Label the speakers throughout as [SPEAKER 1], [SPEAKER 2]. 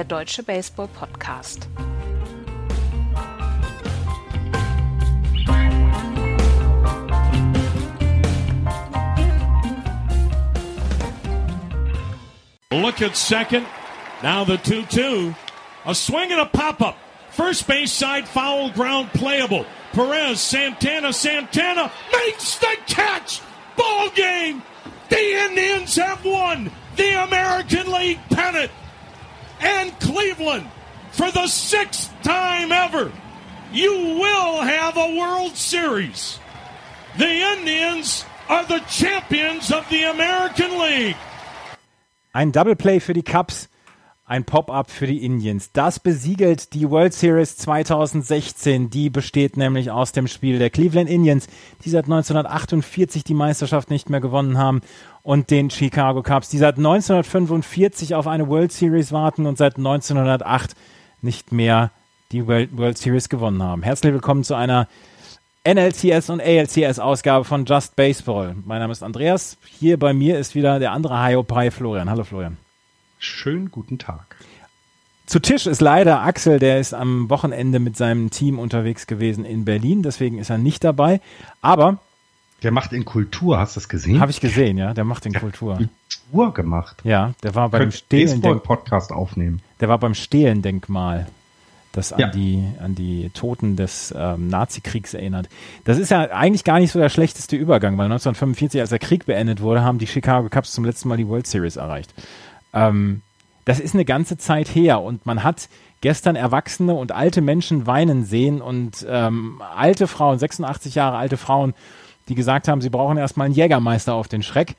[SPEAKER 1] Baseball, der deutsche Baseball-Podcast.
[SPEAKER 2] Look at second. Now the 2 2. A swing and a pop up. First base side foul ground playable. Perez, Santana, Santana makes the catch. Ball game. The Indians have won the American League pennant. And Cleveland, for the sixth time ever, you will have a World Series. The Indians are the champions of the American League.
[SPEAKER 3] Ein Double Play für die Cubs, ein Pop-up für die Indians. Das besiegelt die World Series 2016. Die besteht nämlich aus dem Spiel der Cleveland Indians, die seit 1948 die Meisterschaft nicht mehr gewonnen haben, und den Chicago Cubs, die seit 1945 auf eine World Series warten und seit 1908 nicht mehr die World, Series gewonnen haben. Herzlich willkommen zu einer NLCS und ALCS Ausgabe von Just Baseball. Mein Name ist Andreas. Hier bei mir ist wieder der andere Hiopai Florian. Hallo Florian.
[SPEAKER 4] Schönen guten Tag.
[SPEAKER 3] Zu Tisch ist leider Axel, der ist am Wochenende mit seinem Team unterwegs gewesen in Berlin, deswegen ist er nicht dabei. Aber
[SPEAKER 4] der macht in Kultur, hast du das gesehen?
[SPEAKER 3] Habe ich gesehen, ja. Der macht in der Kultur.
[SPEAKER 4] Kultur gemacht.
[SPEAKER 3] Ja, der war beim Stehlen
[SPEAKER 4] Podcast aufnehmen.
[SPEAKER 3] Der war beim Stehlendenkmal das an, ja. die, an die Toten des ähm, Nazikriegs erinnert. Das ist ja eigentlich gar nicht so der schlechteste Übergang, weil 1945, als der Krieg beendet wurde, haben die Chicago Cubs zum letzten Mal die World Series erreicht. Ähm, das ist eine ganze Zeit her und man hat gestern Erwachsene und alte Menschen weinen sehen und ähm, alte Frauen, 86 Jahre alte Frauen, die gesagt haben, sie brauchen erstmal einen Jägermeister auf den Schreck.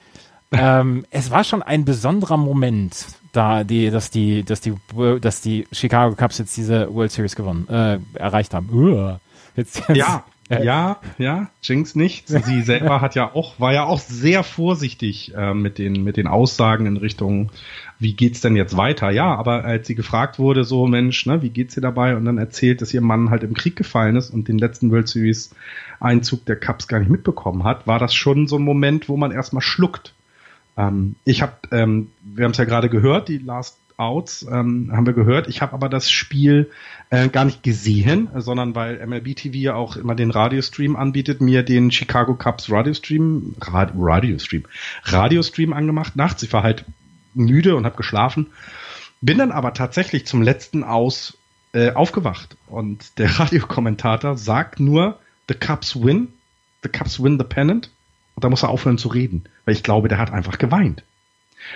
[SPEAKER 3] ähm, es war schon ein besonderer Moment da die, dass die, dass die, dass die Chicago Cubs jetzt diese World Series gewonnen, äh, erreicht haben. Uh,
[SPEAKER 4] jetzt, jetzt, ja, ja, ja, Jinx nicht. Sie selber hat ja auch, war ja auch sehr vorsichtig äh, mit den, mit den Aussagen in Richtung, wie geht's denn jetzt weiter? Ja, aber als sie gefragt wurde, so Mensch, ne, wie geht's ihr dabei? Und dann erzählt, dass ihr Mann halt im Krieg gefallen ist und den letzten World Series Einzug der Cubs gar nicht mitbekommen hat, war das schon so ein Moment, wo man erstmal schluckt ähm, ich habe, ähm, wir haben es ja gerade gehört, die Last Outs ähm, haben wir gehört. Ich habe aber das Spiel äh, gar nicht gesehen, sondern weil MLB TV ja auch immer den Radiostream anbietet, mir den Chicago Cubs Radiostream, Rad Radiostream, Radiostream angemacht. Nachts, ich war halt müde und habe geschlafen. Bin dann aber tatsächlich zum letzten Aus äh, aufgewacht und der Radiokommentator sagt nur, the Cubs win, the Cubs win the pennant und da muss er aufhören zu reden, weil ich glaube, der hat einfach geweint.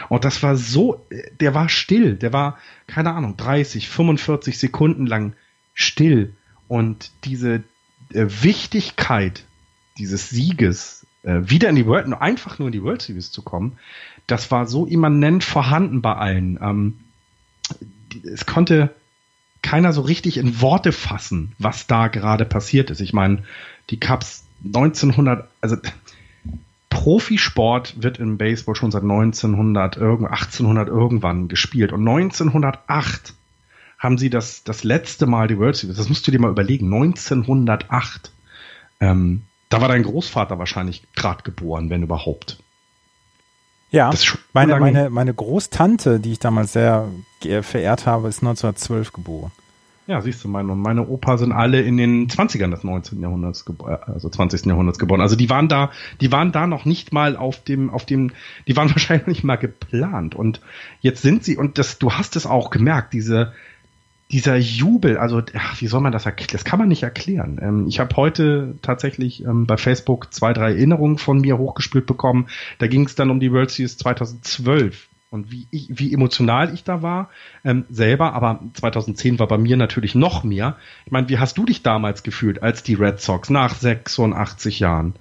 [SPEAKER 4] Und das war so, der war still, der war, keine Ahnung, 30, 45 Sekunden lang still. Und diese äh, Wichtigkeit dieses Sieges, äh, wieder in die World, einfach nur in die World Series zu kommen, das war so immanent vorhanden bei allen. Ähm, es konnte keiner so richtig in Worte fassen, was da gerade passiert ist. Ich meine, die Cups 1900, also Profisport wird im Baseball schon seit 1900, 1800 irgendwann gespielt. Und 1908 haben sie das, das letzte Mal die World Series, das musst du dir mal überlegen, 1908. Ähm, da war dein Großvater wahrscheinlich gerade geboren, wenn überhaupt.
[SPEAKER 3] Ja, meine, meine, meine Großtante, die ich damals sehr verehrt habe, ist 1912 geboren.
[SPEAKER 4] Ja, siehst du, meine, meine Opa sind alle in den 20ern des 19. Jahrhunderts, äh, also 20. Jahrhunderts geboren. Also die waren da, die waren da noch nicht mal auf dem, auf dem, die waren wahrscheinlich nicht mal geplant. Und jetzt sind sie, und das, du hast es auch gemerkt, diese, dieser Jubel, also ach, wie soll man das erklären? Das kann man nicht erklären. Ähm, ich habe heute tatsächlich ähm, bei Facebook zwei, drei Erinnerungen von mir hochgespielt bekommen. Da ging es dann um die World Series 2012 und wie, ich, wie emotional ich da war ähm, selber, aber 2010 war bei mir natürlich noch mehr. Ich meine, wie hast du dich damals gefühlt, als die Red Sox nach 86 Jahren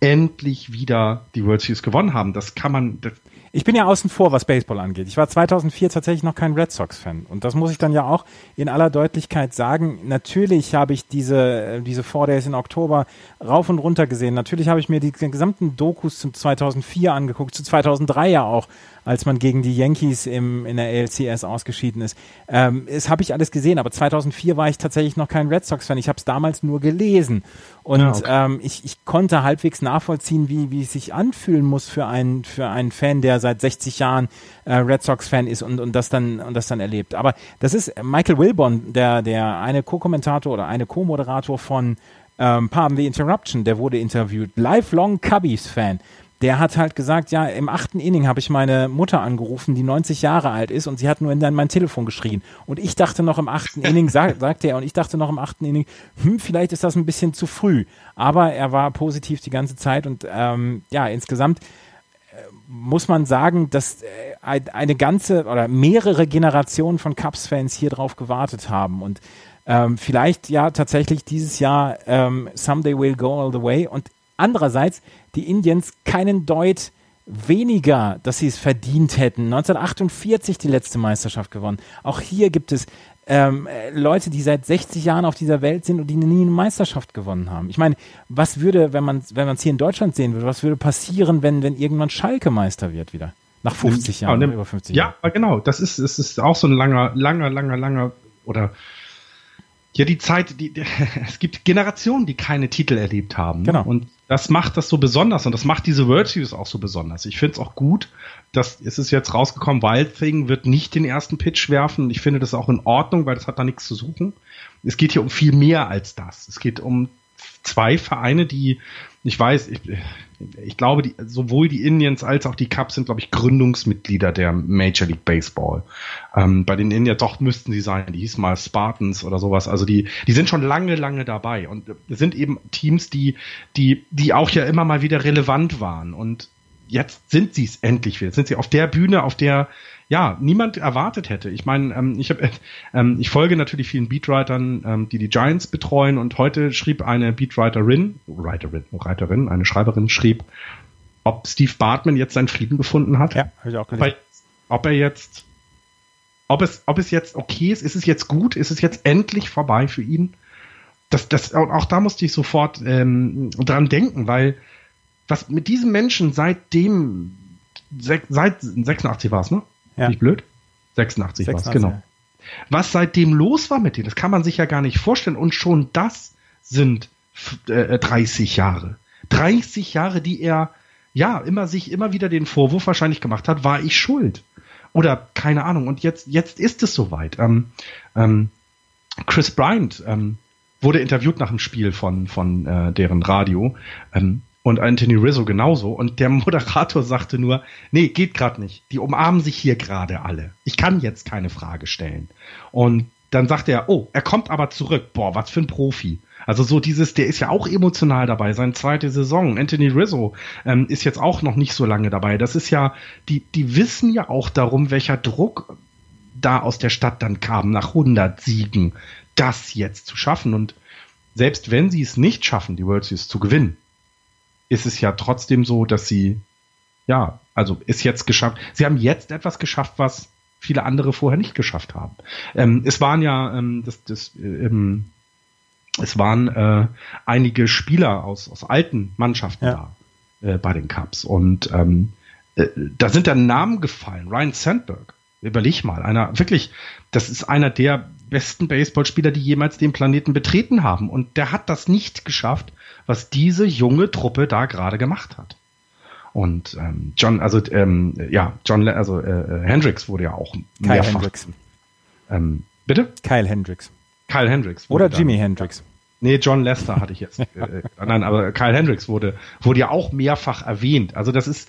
[SPEAKER 4] endlich wieder die World Series gewonnen haben? Das kann man, das,
[SPEAKER 3] ich bin ja außen vor, was Baseball angeht. Ich war 2004 tatsächlich noch kein Red Sox-Fan. Und das muss ich dann ja auch in aller Deutlichkeit sagen. Natürlich habe ich diese, äh, diese Four Days in Oktober rauf und runter gesehen. Natürlich habe ich mir die gesamten Dokus zu 2004 angeguckt, zu 2003 ja auch, als man gegen die Yankees im, in der ALCS ausgeschieden ist. Ähm, das habe ich alles gesehen, aber 2004 war ich tatsächlich noch kein Red Sox-Fan. Ich habe es damals nur gelesen. Und ja, okay. ähm, ich, ich konnte halbwegs nachvollziehen, wie, wie es sich anfühlen muss für einen, für einen Fan, der seit 60 Jahren äh, Red Sox-Fan ist und, und das dann und das dann erlebt. Aber das ist Michael Wilborn, der, der eine Co-Kommentator oder eine Co-Moderator von ähm, Pardon the Interruption, der wurde interviewt. Lifelong Cubbies-Fan der hat halt gesagt, ja, im achten Inning habe ich meine Mutter angerufen, die 90 Jahre alt ist und sie hat nur in mein Telefon geschrien. Und ich dachte noch im achten Inning, sag, sagte er, und ich dachte noch im achten Inning, hm, vielleicht ist das ein bisschen zu früh. Aber er war positiv die ganze Zeit und ähm, ja, insgesamt äh, muss man sagen, dass äh, eine ganze oder mehrere Generationen von Cubs-Fans hier drauf gewartet haben und ähm, vielleicht ja tatsächlich dieses Jahr ähm, Someday We'll Go All the Way und andererseits die Indians keinen Deut weniger, dass sie es verdient hätten. 1948 die letzte Meisterschaft gewonnen. Auch hier gibt es ähm, Leute, die seit 60 Jahren auf dieser Welt sind und die nie eine Meisterschaft gewonnen haben. Ich meine, was würde, wenn man wenn es hier in Deutschland sehen würde, was würde passieren, wenn wenn irgendwann Schalke Meister wird wieder? Nach 50 Jahren,
[SPEAKER 4] ja, über 50 Jahren. Ja, genau. Das ist, es ist auch so ein langer, langer, langer, langer oder ja, die Zeit, die, die, es gibt Generationen, die keine Titel erlebt haben.
[SPEAKER 3] Genau.
[SPEAKER 4] Und das macht das so besonders und das macht diese World Series auch so besonders. Ich finde es auch gut, dass es ist jetzt rausgekommen, Wild Thing wird nicht den ersten Pitch werfen. Ich finde das auch in Ordnung, weil das hat da nichts zu suchen. Es geht hier um viel mehr als das. Es geht um zwei Vereine, die, ich weiß, ich, ich glaube, die, sowohl die Indians als auch die Cubs sind, glaube ich, Gründungsmitglieder der Major League Baseball. Ähm, bei den Indians doch müssten sie sein, die hießen mal Spartans oder sowas. Also die, die sind schon lange, lange dabei und sind eben Teams, die, die, die auch ja immer mal wieder relevant waren. Und jetzt sind sie es endlich wieder. Jetzt sind sie auf der Bühne, auf der ja, niemand erwartet hätte. Ich meine, ähm, ich, hab, ähm, ich folge natürlich vielen Beatwritern, ähm, die die Giants betreuen und heute schrieb eine Beatwriterin, Writerin, Writerin, eine Schreiberin schrieb, ob Steve Bartman jetzt seinen Frieden gefunden hat.
[SPEAKER 3] Ja, habe ich auch
[SPEAKER 4] gelesen. Ob er jetzt, ob es, ob es jetzt okay ist, ist es jetzt gut, ist es jetzt endlich vorbei für ihn? Das, das, auch da musste ich sofort ähm, dran denken, weil was mit diesem Menschen seitdem, seit 86 war es, ne?
[SPEAKER 3] Ja.
[SPEAKER 4] Nicht blöd? 86, 86 war es, genau. Was seitdem los war mit denen, das kann man sich ja gar nicht vorstellen. Und schon das sind äh, 30 Jahre. 30 Jahre, die er ja immer sich immer wieder den Vorwurf wahrscheinlich gemacht hat, war ich schuld. Oder keine Ahnung. Und jetzt, jetzt ist es soweit. Ähm, ähm, Chris Bryant ähm, wurde interviewt nach dem Spiel von, von äh, deren Radio. Ähm, und Anthony Rizzo genauso. Und der Moderator sagte nur, nee, geht gerade nicht. Die umarmen sich hier gerade alle. Ich kann jetzt keine Frage stellen. Und dann sagt er, oh, er kommt aber zurück. Boah, was für ein Profi. Also so dieses, der ist ja auch emotional dabei, seine zweite Saison. Anthony Rizzo ähm, ist jetzt auch noch nicht so lange dabei. Das ist ja, die, die wissen ja auch darum, welcher Druck da aus der Stadt dann kam, nach 100 Siegen, das jetzt zu schaffen. Und selbst wenn sie es nicht schaffen, die World Series zu gewinnen, ist es ja trotzdem so, dass sie, ja, also ist jetzt geschafft. Sie haben jetzt etwas geschafft, was viele andere vorher nicht geschafft haben. Ähm, es waren ja, ähm, das, das, ähm, es waren äh, einige Spieler aus, aus alten Mannschaften ja. da äh, bei den Cups und ähm, äh, da sind dann Namen gefallen. Ryan Sandberg, überleg mal, einer wirklich, das ist einer der besten Baseballspieler, die jemals den Planeten betreten haben und der hat das nicht geschafft, was diese junge Truppe da gerade gemacht hat. Und ähm, John, also ähm, ja, John, also äh, äh Hendricks wurde ja auch
[SPEAKER 3] Kyle mehrfach. Hendricks.
[SPEAKER 4] Ähm, bitte?
[SPEAKER 3] Kyle Hendricks.
[SPEAKER 4] Kyle Hendricks.
[SPEAKER 3] Oder Jimmy dann, Hendricks.
[SPEAKER 4] Nee, John Lester hatte ich jetzt. äh, äh nein, aber Kyle Hendricks wurde, wurde ja auch mehrfach erwähnt. Also das ist,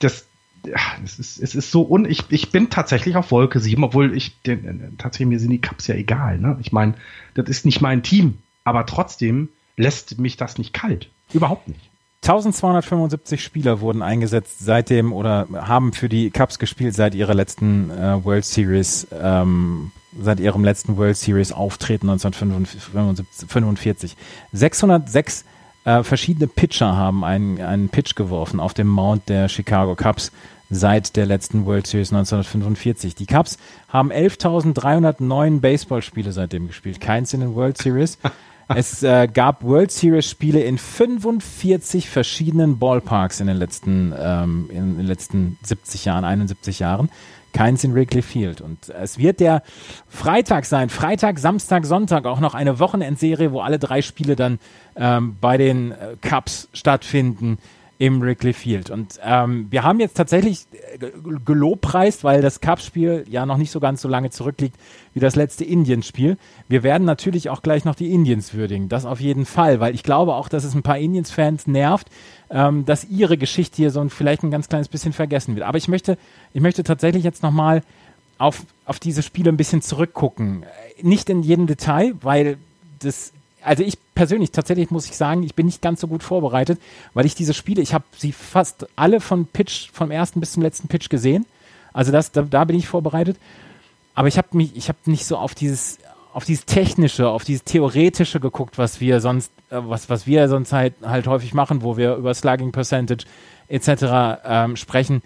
[SPEAKER 4] das, ja, es ist, es ist so un, ich, ich bin tatsächlich auf Wolke 7, obwohl ich, den, tatsächlich mir sind die Cups ja egal, ne? Ich meine, das ist nicht mein Team, aber trotzdem lässt mich das nicht kalt. Überhaupt nicht.
[SPEAKER 3] 1275 Spieler wurden eingesetzt seitdem oder haben für die Cups gespielt seit ihrer letzten äh, World Series, ähm, seit ihrem letzten World Series Auftreten 1945. 606 äh, verschiedene Pitcher haben einen, einen Pitch geworfen auf dem Mount der Chicago Cubs seit der letzten World Series 1945. Die Cubs haben 11.309 Baseballspiele seitdem gespielt, keins in den World Series. Es äh, gab World Series Spiele in 45 verschiedenen Ballparks in den letzten, ähm, in den letzten 70 Jahren, 71 Jahren. Keins in Wrigley Field. Und es wird der Freitag sein. Freitag, Samstag, Sonntag auch noch eine Wochenendserie, wo alle drei Spiele dann ähm, bei den äh, Cups stattfinden. Im Wrigley Field. Und ähm, wir haben jetzt tatsächlich äh, gelobpreist, weil das Cup-Spiel ja noch nicht so ganz so lange zurückliegt wie das letzte Indiens-Spiel. Wir werden natürlich auch gleich noch die Indians würdigen, das auf jeden Fall, weil ich glaube auch, dass es ein paar Indians-Fans nervt, ähm, dass ihre Geschichte hier so ein, vielleicht ein ganz kleines bisschen vergessen wird. Aber ich möchte, ich möchte tatsächlich jetzt nochmal auf, auf diese Spiele ein bisschen zurückgucken. Nicht in jedem Detail, weil das also ich persönlich tatsächlich muss ich sagen, ich bin nicht ganz so gut vorbereitet, weil ich diese Spiele, ich habe sie fast alle von Pitch, vom ersten bis zum letzten Pitch gesehen. Also das, da, da bin ich vorbereitet. Aber ich habe mich, ich habe nicht so auf dieses, auf dieses technische, auf dieses theoretische geguckt, was wir sonst, äh, was, was wir sonst halt, halt häufig machen, wo wir über Slugging Percentage etc. Ähm, sprechen.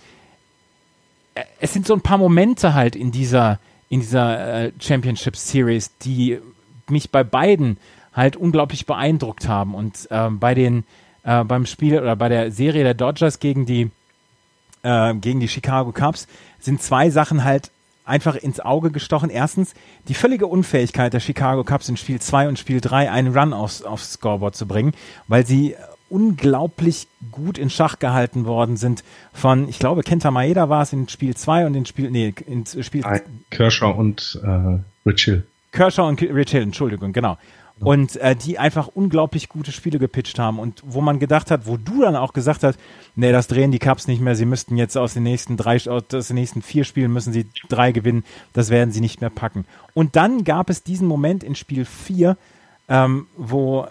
[SPEAKER 3] Äh, es sind so ein paar Momente halt in dieser, in dieser äh, Championship Series, die mich bei beiden halt unglaublich beeindruckt haben. Und ähm, bei den äh, beim Spiel oder bei der Serie der Dodgers gegen die äh, gegen die Chicago Cubs sind zwei Sachen halt einfach ins Auge gestochen. Erstens die völlige Unfähigkeit der Chicago Cubs in Spiel 2 und Spiel 3 einen Run aufs, aufs Scoreboard zu bringen, weil sie unglaublich gut in Schach gehalten worden sind von, ich glaube, Kenta Maeda war es in Spiel 2 und in Spiel, nee, in Spiel...
[SPEAKER 4] Kershaw und äh, Rich Hill.
[SPEAKER 3] Kershaw und Rich Hill, Entschuldigung, genau und äh, die einfach unglaublich gute Spiele gepitcht haben und wo man gedacht hat, wo du dann auch gesagt hast, nee, das drehen die Cups nicht mehr, sie müssten jetzt aus den nächsten drei, aus den nächsten vier Spielen müssen sie drei gewinnen, das werden sie nicht mehr packen. Und dann gab es diesen Moment in Spiel 4, ähm, wo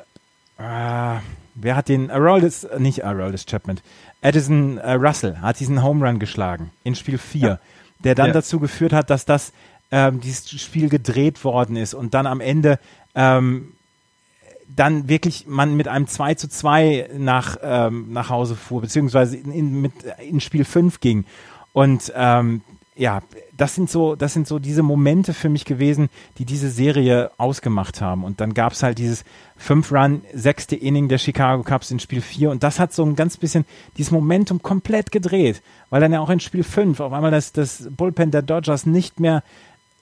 [SPEAKER 3] äh, wer hat den Aroldis, nicht Aroldis Chapman, Addison äh, Russell hat diesen Home Run geschlagen in Spiel 4, ja. der dann ja. dazu geführt hat, dass das ähm, dieses Spiel gedreht worden ist und dann am Ende ähm, dann wirklich man mit einem 2 zu 2 nach, ähm, nach Hause fuhr, beziehungsweise in, in, mit, in Spiel 5 ging. Und ähm, ja, das sind so, das sind so diese Momente für mich gewesen, die diese Serie ausgemacht haben. Und dann gab es halt dieses Fünf-Run, sechste Inning der Chicago Cubs in Spiel 4 und das hat so ein ganz bisschen dieses Momentum komplett gedreht, weil dann ja auch in Spiel 5 auf einmal das, das Bullpen der Dodgers nicht mehr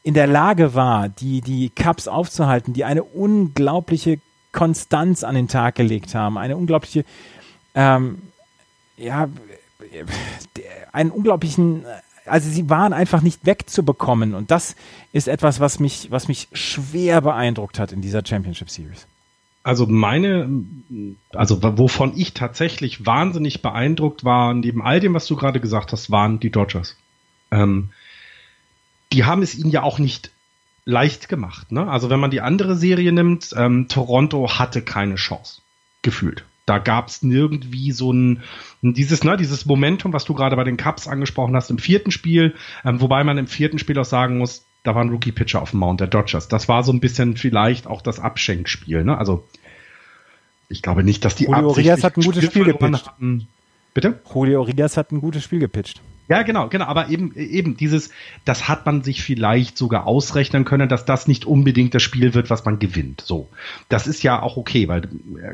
[SPEAKER 3] in der Lage war, die, die Cups aufzuhalten, die eine unglaubliche Konstanz an den Tag gelegt haben, eine unglaubliche, ähm, ja, einen unglaublichen, also sie waren einfach nicht wegzubekommen und das ist etwas, was mich, was mich schwer beeindruckt hat in dieser Championship Series.
[SPEAKER 4] Also meine, also wovon ich tatsächlich wahnsinnig beeindruckt war, neben all dem, was du gerade gesagt hast, waren die Dodgers. Ähm, die haben es ihnen ja auch nicht leicht gemacht. Ne? Also wenn man die andere Serie nimmt, ähm, Toronto hatte keine Chance, gefühlt. Da gab es nirgendwie so ein dieses ne dieses Momentum, was du gerade bei den Cups angesprochen hast im vierten Spiel, ähm, wobei man im vierten Spiel auch sagen muss, da war ein Rookie Pitcher auf dem Mount der Dodgers. Das war so ein bisschen vielleicht auch das Abschenkspiel. Ne? Also ich glaube nicht, dass die
[SPEAKER 3] Julio Urias hat ein gutes Spiel gepitcht. Hatten.
[SPEAKER 4] Bitte?
[SPEAKER 3] Julio Urias hat ein gutes Spiel gepitcht.
[SPEAKER 4] Ja, genau, genau. Aber eben, eben dieses, das hat man sich vielleicht sogar ausrechnen können, dass das nicht unbedingt das Spiel wird, was man gewinnt. So, das ist ja auch okay, weil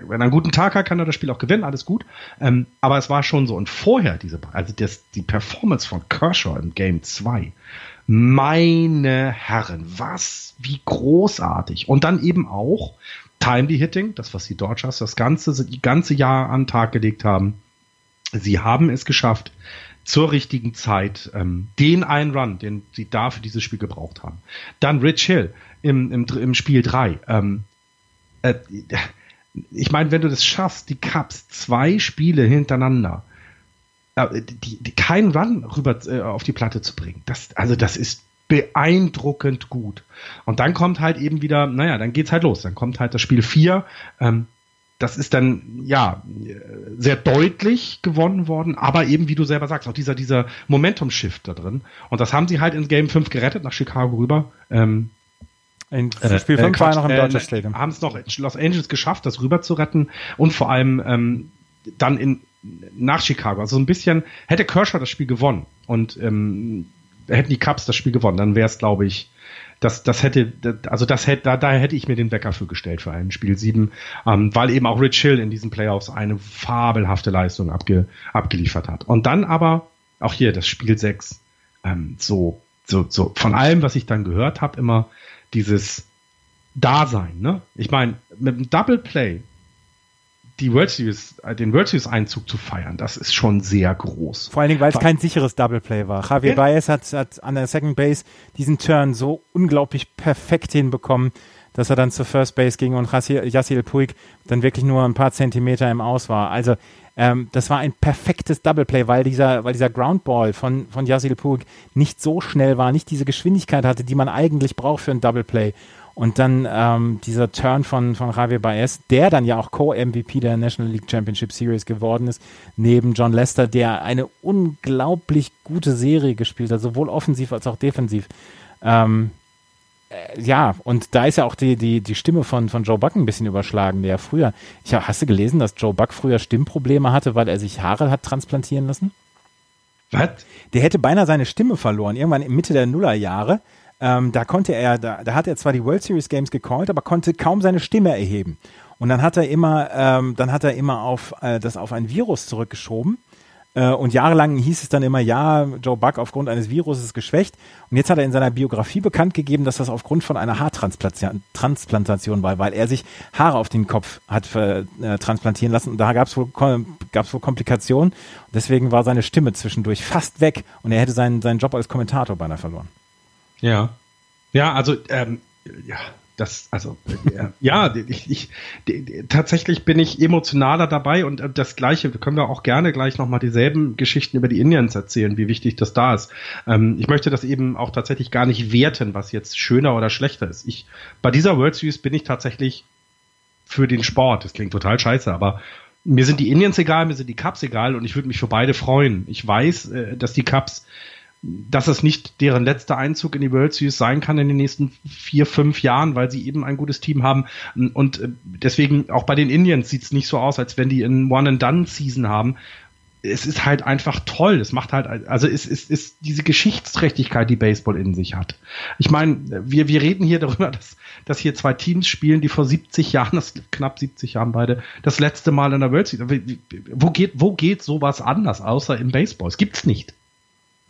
[SPEAKER 4] wenn er einen guten Tag hat, kann er das Spiel auch gewinnen, alles gut. Ähm, aber es war schon so. Und vorher diese, also das, die Performance von Kershaw im Game 2, meine Herren, was, wie großartig. Und dann eben auch Timely Hitting, das was die Dodgers das ganze, die ganze Jahr an den Tag gelegt haben. Sie haben es geschafft, zur richtigen Zeit ähm, den einen Run, den sie da für dieses Spiel gebraucht haben. Dann Rich Hill im, im, im Spiel 3. Ähm, äh, ich meine, wenn du das schaffst, die Cups zwei Spiele hintereinander, äh, die, die, keinen Run rüber äh, auf die Platte zu bringen, das, also das ist beeindruckend gut. Und dann kommt halt eben wieder, naja, dann geht's halt los. Dann kommt halt das Spiel 4. Ähm, das ist dann ja sehr deutlich gewonnen worden, aber eben wie du selber sagst, auch dieser dieser Momentum-Shift da drin. Und das haben sie halt in Game 5 gerettet nach Chicago rüber. Ähm,
[SPEAKER 3] in äh, Spiel 5 äh, war noch im
[SPEAKER 4] Dodger Stadium. Haben es noch in Los Angeles geschafft, das rüber zu retten und vor allem ähm, dann in nach Chicago. Also so ein bisschen hätte Kershaw das Spiel gewonnen und ähm, hätten die Cubs das Spiel gewonnen, dann wäre es, glaube ich, das, das hätte, also das hätte, da, da hätte ich mir den Wecker für gestellt für ein Spiel 7, ähm, weil eben auch Rich Hill in diesen Playoffs eine fabelhafte Leistung abge, abgeliefert hat. Und dann aber auch hier das Spiel 6, ähm, so, so, so von allem, was ich dann gehört habe, immer dieses Dasein. Ne? Ich meine, mit einem Double Play die World Series, äh, den World Series Einzug zu feiern, das ist schon sehr groß.
[SPEAKER 3] Vor allen Dingen, weil es kein sicheres Double Play war. Javier ja. Baez hat, hat an der Second Base diesen Turn so unglaublich perfekt hinbekommen, dass er dann zur First Base ging und Yassil Puig dann wirklich nur ein paar Zentimeter im Aus war. Also ähm, das war ein perfektes Double Play, weil dieser, weil dieser Groundball von, von Yassil Puig nicht so schnell war, nicht diese Geschwindigkeit hatte, die man eigentlich braucht für ein Double Play. Und dann ähm, dieser Turn von, von Javier Baez, der dann ja auch Co-MVP der National League Championship Series geworden ist, neben John Lester, der eine unglaublich gute Serie gespielt hat, sowohl offensiv als auch defensiv. Ähm, äh, ja, und da ist ja auch die, die, die Stimme von, von Joe Buck ein bisschen überschlagen, der ja früher, ich hab, hast du gelesen, dass Joe Buck früher Stimmprobleme hatte, weil er sich Haare hat transplantieren lassen?
[SPEAKER 4] Was?
[SPEAKER 3] Der hätte beinahe seine Stimme verloren, irgendwann Mitte der Nullerjahre ähm, da konnte er, da, da hat er zwar die World Series Games gecallt, aber konnte kaum seine Stimme erheben. Und dann hat er immer, ähm, dann hat er immer auf äh, das auf ein Virus zurückgeschoben. Äh, und jahrelang hieß es dann immer, ja, Joe Buck aufgrund eines Virus ist geschwächt. Und jetzt hat er in seiner Biografie bekannt gegeben, dass das aufgrund von einer Haartransplantation war, weil er sich Haare auf den Kopf hat äh, transplantieren lassen. Und da gab es wohl, gab's wohl Komplikationen. Deswegen war seine Stimme zwischendurch fast weg und er hätte seinen, seinen Job als Kommentator beinahe verloren.
[SPEAKER 4] Ja. Ja, also, ähm, ja, das, also, äh, ja, ich, ich, tatsächlich bin ich emotionaler dabei und äh, das Gleiche, können wir auch gerne gleich nochmal dieselben Geschichten über die Indians erzählen, wie wichtig das da ist. Ähm, ich möchte das eben auch tatsächlich gar nicht werten, was jetzt schöner oder schlechter ist. Ich, bei dieser World Series bin ich tatsächlich für den Sport. Das klingt total scheiße, aber mir sind die Indians egal, mir sind die Cups egal und ich würde mich für beide freuen. Ich weiß, äh, dass die Cups dass es nicht deren letzter Einzug in die World Series sein kann in den nächsten vier, fünf Jahren, weil sie eben ein gutes Team haben. Und äh, deswegen auch bei den Indians sieht es nicht so aus, als wenn die in One-and-Done-Season haben. Es ist halt einfach toll. Es macht halt, also es ist, ist diese Geschichtsträchtigkeit, die Baseball in sich hat. Ich meine, wir, wir reden hier darüber, dass, dass hier zwei Teams spielen, die vor 70 Jahren, das knapp 70 Jahren beide, das letzte Mal in der World Series. Wo geht, wo geht sowas anders, außer im Baseball? Es gibt's nicht.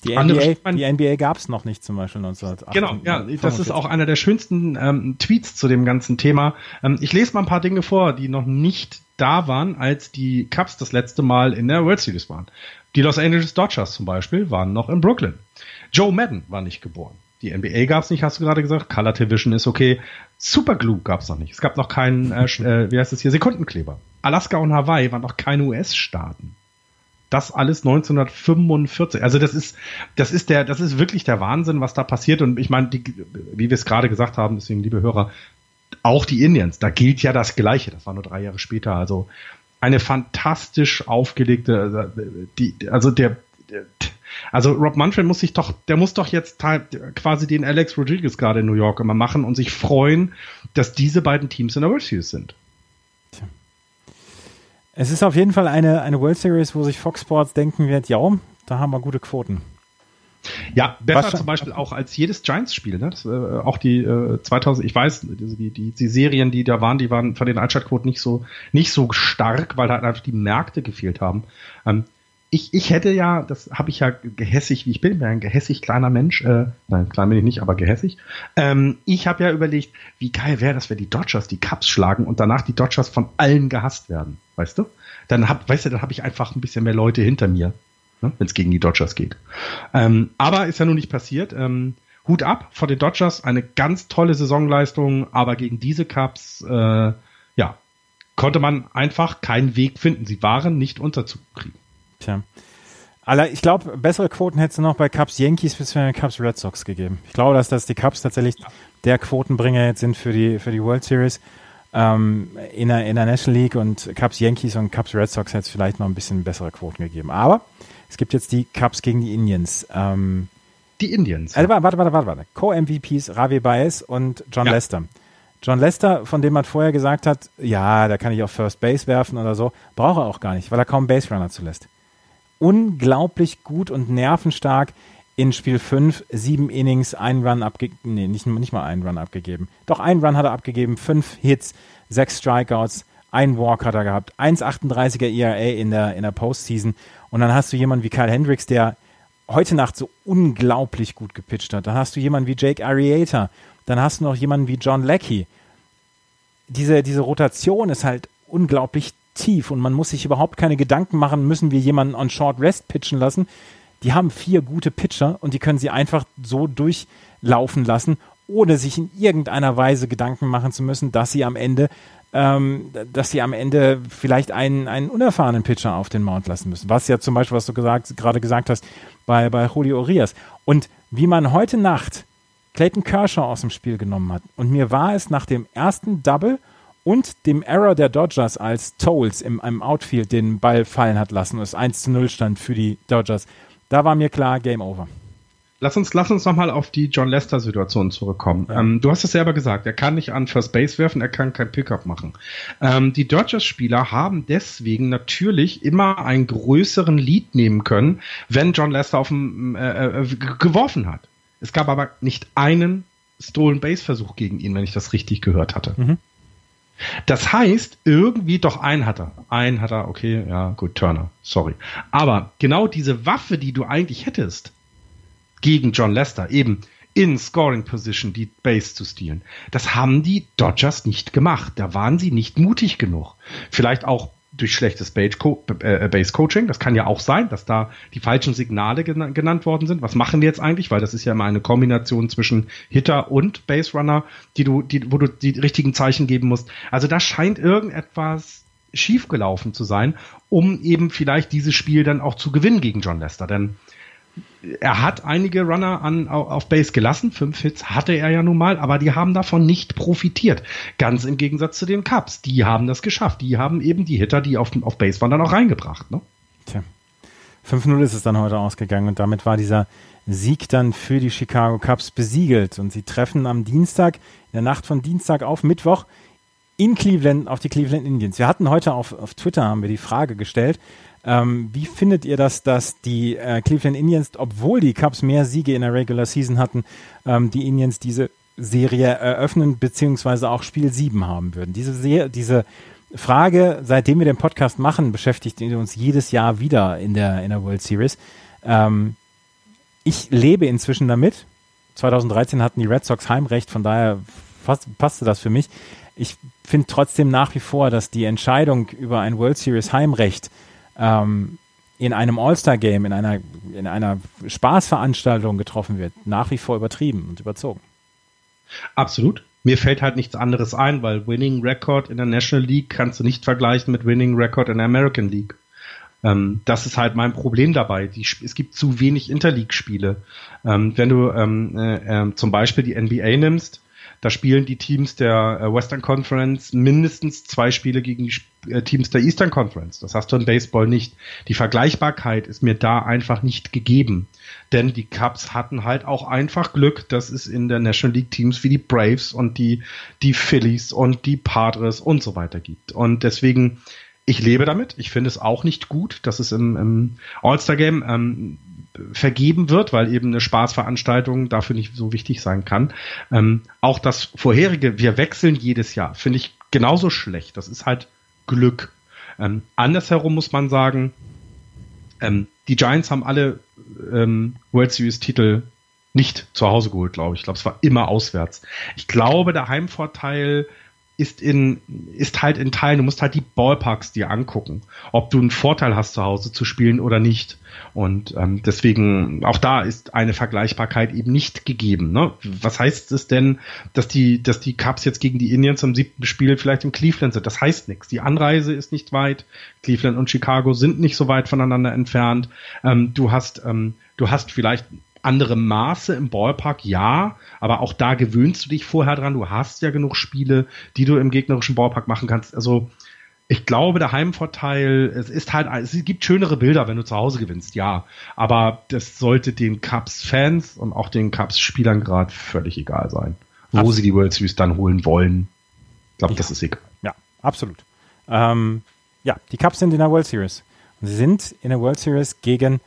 [SPEAKER 3] Die NBA, die NBA gab es noch nicht zum Beispiel 1980.
[SPEAKER 4] Genau, ja, das ist auch einer der schönsten ähm, Tweets zu dem ganzen Thema. Ähm, ich lese mal ein paar Dinge vor, die noch nicht da waren, als die Cubs das letzte Mal in der World Series waren. Die Los Angeles Dodgers zum Beispiel waren noch in Brooklyn. Joe Madden war nicht geboren. Die NBA gab es nicht, hast du gerade gesagt. Color Television ist okay. Superglue gab es noch nicht. Es gab noch keinen, äh, äh, wie heißt es hier, Sekundenkleber. Alaska und Hawaii waren noch keine US-Staaten. Das alles 1945. Also das ist, das ist der, das ist wirklich der Wahnsinn, was da passiert. Und ich meine, wie wir es gerade gesagt haben, deswegen, liebe Hörer, auch die Indians, da gilt ja das Gleiche. Das war nur drei Jahre später. Also eine fantastisch aufgelegte, also, die, also der, der also Rob Manfred muss sich doch, der muss doch jetzt quasi den Alex Rodriguez gerade in New York immer machen und sich freuen, dass diese beiden Teams in der World Series sind.
[SPEAKER 3] Es ist auf jeden Fall eine, eine World Series, wo sich Fox Sports denken wird, ja, da haben wir gute Quoten.
[SPEAKER 4] Ja, besser Was zum Beispiel auch als jedes Giants-Spiel. Ne? Das, äh, auch die äh, 2000, ich weiß, die, die, die Serien, die da waren, die waren von den Einschaltquoten nicht so nicht so stark, weil halt einfach die Märkte gefehlt haben. Ähm, ich, ich hätte ja, das habe ich ja gehässig, wie ich bin, bin ein gehässig kleiner Mensch, äh, nein, klein bin ich nicht, aber gehässig. Ähm, ich habe ja überlegt, wie geil wäre das, wenn die Dodgers die Cups schlagen und danach die Dodgers von allen gehasst werden, weißt du? Dann hab, weißt du, dann habe ich einfach ein bisschen mehr Leute hinter mir, ne, wenn es gegen die Dodgers geht. Ähm, aber ist ja nun nicht passiert. Ähm, Hut ab vor den Dodgers, eine ganz tolle Saisonleistung, aber gegen diese Cups, äh, ja, konnte man einfach keinen Weg finden. Sie waren nicht unterzukriegen.
[SPEAKER 3] Tja. Aller, ich glaube, bessere Quoten hättest du noch bei Cubs Yankees bis für Cubs Red Sox gegeben. Ich glaube, dass, dass die Cubs tatsächlich der Quotenbringer jetzt sind für die, für die World Series ähm, in, der, in der National League und Cubs Yankees und Cubs Red Sox hätte es vielleicht noch ein bisschen bessere Quoten gegeben. Aber es gibt jetzt die Cubs gegen die Indians. Ähm,
[SPEAKER 4] die Indians.
[SPEAKER 3] Also, warte, warte, warte, warte. Co-MVPs Ravi Baez und John ja. Lester. John Lester, von dem man vorher gesagt hat, ja, da kann ich auf First Base werfen oder so, braucht er auch gar nicht, weil er kaum Base Runner zulässt unglaublich gut und nervenstark in Spiel 5 sieben Innings, ein Run abgegeben, nee, nicht, nicht mal einen Run abgegeben. Doch einen Run hat er abgegeben, fünf Hits, sechs Strikeouts, ein Walk hat er gehabt, 1,38er ERA in der, in der Postseason. Und dann hast du jemanden wie Kyle Hendricks, der heute Nacht so unglaublich gut gepitcht hat. Dann hast du jemanden wie Jake Arrieta. Dann hast du noch jemanden wie John Leckie. Diese, diese Rotation ist halt unglaublich tief und man muss sich überhaupt keine Gedanken machen, müssen wir jemanden on Short Rest pitchen lassen. Die haben vier gute Pitcher und die können sie einfach so durchlaufen lassen, ohne sich in irgendeiner Weise Gedanken machen zu müssen, dass sie am Ende ähm, dass sie am Ende vielleicht einen, einen unerfahrenen Pitcher auf den Mount lassen müssen. Was ja zum Beispiel, was du gesagt, gerade gesagt hast, bei, bei Julio Urias. Und wie man heute Nacht Clayton Kershaw aus dem Spiel genommen hat. Und mir war es nach dem ersten Double und dem Error der Dodgers, als Tolles im, im Outfield den Ball fallen hat lassen und es 1 zu 0 stand für die Dodgers. Da war mir klar, Game Over.
[SPEAKER 4] Lass uns, lass uns nochmal auf die John Lester-Situation zurückkommen. Ja. Ähm, du hast es selber gesagt, er kann nicht an First Base werfen, er kann kein Pickup machen. Ähm, die Dodgers-Spieler haben deswegen natürlich immer einen größeren Lead nehmen können, wenn John Lester auf dem, äh, äh, geworfen hat. Es gab aber nicht einen Stolen Base-Versuch gegen ihn, wenn ich das richtig gehört hatte. Mhm. Das heißt, irgendwie doch einen hat er. Einen hat er, okay, ja, gut, Turner, sorry. Aber genau diese Waffe, die du eigentlich hättest, gegen John Lester, eben in Scoring Position die Base zu stehlen. Das haben die Dodgers nicht gemacht. Da waren sie nicht mutig genug. Vielleicht auch durch schlechtes Base äh, Coaching. Das kann ja auch sein, dass da die falschen Signale genannt worden sind. Was machen wir jetzt eigentlich? Weil das ist ja immer eine Kombination zwischen Hitter und Base Runner, die du, die, wo du die richtigen Zeichen geben musst. Also da scheint irgendetwas schiefgelaufen zu sein, um eben vielleicht dieses Spiel dann auch zu gewinnen gegen John Lester. Denn er hat einige Runner an, auf Base gelassen, fünf Hits hatte er ja nun mal, aber die haben davon nicht profitiert. Ganz im Gegensatz zu den Cubs. Die haben das geschafft. Die haben eben die Hitter, die auf, auf Base waren, dann auch reingebracht. Ne?
[SPEAKER 3] Tja. 5-0 ist es dann heute ausgegangen und damit war dieser Sieg dann für die Chicago Cubs besiegelt. Und sie treffen am Dienstag, in der Nacht von Dienstag auf Mittwoch, in Cleveland auf die Cleveland Indians. Wir hatten heute auf, auf Twitter haben wir die Frage gestellt, ähm, wie findet ihr das, dass die äh, Cleveland Indians, obwohl die Cubs mehr Siege in der Regular Season hatten, ähm, die Indians diese Serie eröffnen beziehungsweise auch Spiel 7 haben würden? Diese, Se diese Frage, seitdem wir den Podcast machen, beschäftigt uns jedes Jahr wieder in der, in der World Series. Ähm, ich lebe inzwischen damit. 2013 hatten die Red Sox Heimrecht, von daher passte das für mich. Ich finde trotzdem nach wie vor, dass die Entscheidung über ein World Series Heimrecht ähm, in einem All-Star-Game, in einer, in einer Spaßveranstaltung getroffen wird, nach wie vor übertrieben und überzogen.
[SPEAKER 4] Absolut. Mir fällt halt nichts anderes ein, weil Winning Record in der National League kannst du nicht vergleichen mit Winning Record in der American League. Ähm, das ist halt mein Problem dabei. Die, es gibt zu wenig Interleague-Spiele. Ähm, wenn du ähm, äh, äh, zum Beispiel die NBA nimmst, da spielen die Teams der äh, Western Conference mindestens zwei Spiele gegen die äh, Teams der Eastern Conference. Das hast du im Baseball nicht. Die Vergleichbarkeit ist mir da einfach nicht gegeben. Denn die Cubs hatten halt auch einfach Glück, dass es in der National League Teams wie die Braves und die, die Phillies und die Padres und so weiter gibt. Und deswegen, ich lebe damit. Ich finde es auch nicht gut, dass es im, im All-Star-Game ähm, vergeben wird, weil eben eine Spaßveranstaltung dafür nicht so wichtig sein kann. Ähm, auch das vorherige, wir wechseln jedes Jahr, finde ich genauso schlecht. Das ist halt Glück. Ähm, andersherum muss man sagen, ähm, die Giants haben alle ähm, World Series Titel nicht zu Hause geholt, glaube ich. Ich glaube, es war immer auswärts. Ich glaube, der Heimvorteil ist in, ist halt in Teilen, du musst halt die Ballparks dir angucken, ob du einen Vorteil hast zu Hause zu spielen oder nicht. Und ähm, deswegen, auch da ist eine Vergleichbarkeit eben nicht gegeben. Ne? Was heißt es denn, dass die, dass die Cubs jetzt gegen die Indians am siebten Spiel vielleicht im Cleveland sind? Das heißt nichts. Die Anreise ist nicht weit. Cleveland und Chicago sind nicht so weit voneinander entfernt. Ähm, du hast, ähm, du hast vielleicht andere Maße im Ballpark, ja, aber auch da gewöhnst du dich vorher dran. Du hast ja genug Spiele, die du im gegnerischen Ballpark machen kannst. Also ich glaube, der Heimvorteil, es ist halt, es gibt schönere Bilder, wenn du zu Hause gewinnst, ja. Aber das sollte den Cubs-Fans und auch den Cubs-Spielern gerade völlig egal sein, wo absolut. sie die World Series dann holen wollen. Ich glaube, ja. das ist egal.
[SPEAKER 3] Ja, absolut. Ähm, ja, die Cubs sind in der World Series. Und sie sind in der World Series gegen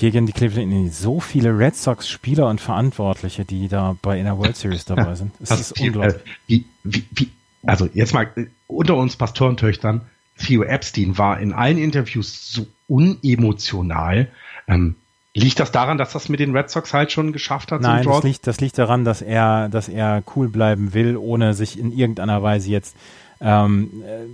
[SPEAKER 3] gegen die Cleveland Indians. So viele Red Sox-Spieler und Verantwortliche, die da bei in der World Series dabei sind.
[SPEAKER 4] Das, das ist unglaublich. Äh, wie, wie, wie, also jetzt mal äh, unter uns Pastorentöchtern, Theo Epstein war in allen Interviews so unemotional. Ähm, liegt das daran, dass das mit den Red Sox halt schon geschafft hat?
[SPEAKER 3] Nein, das liegt, das liegt daran, dass er, dass er cool bleiben will, ohne sich in irgendeiner Weise jetzt ähm, äh,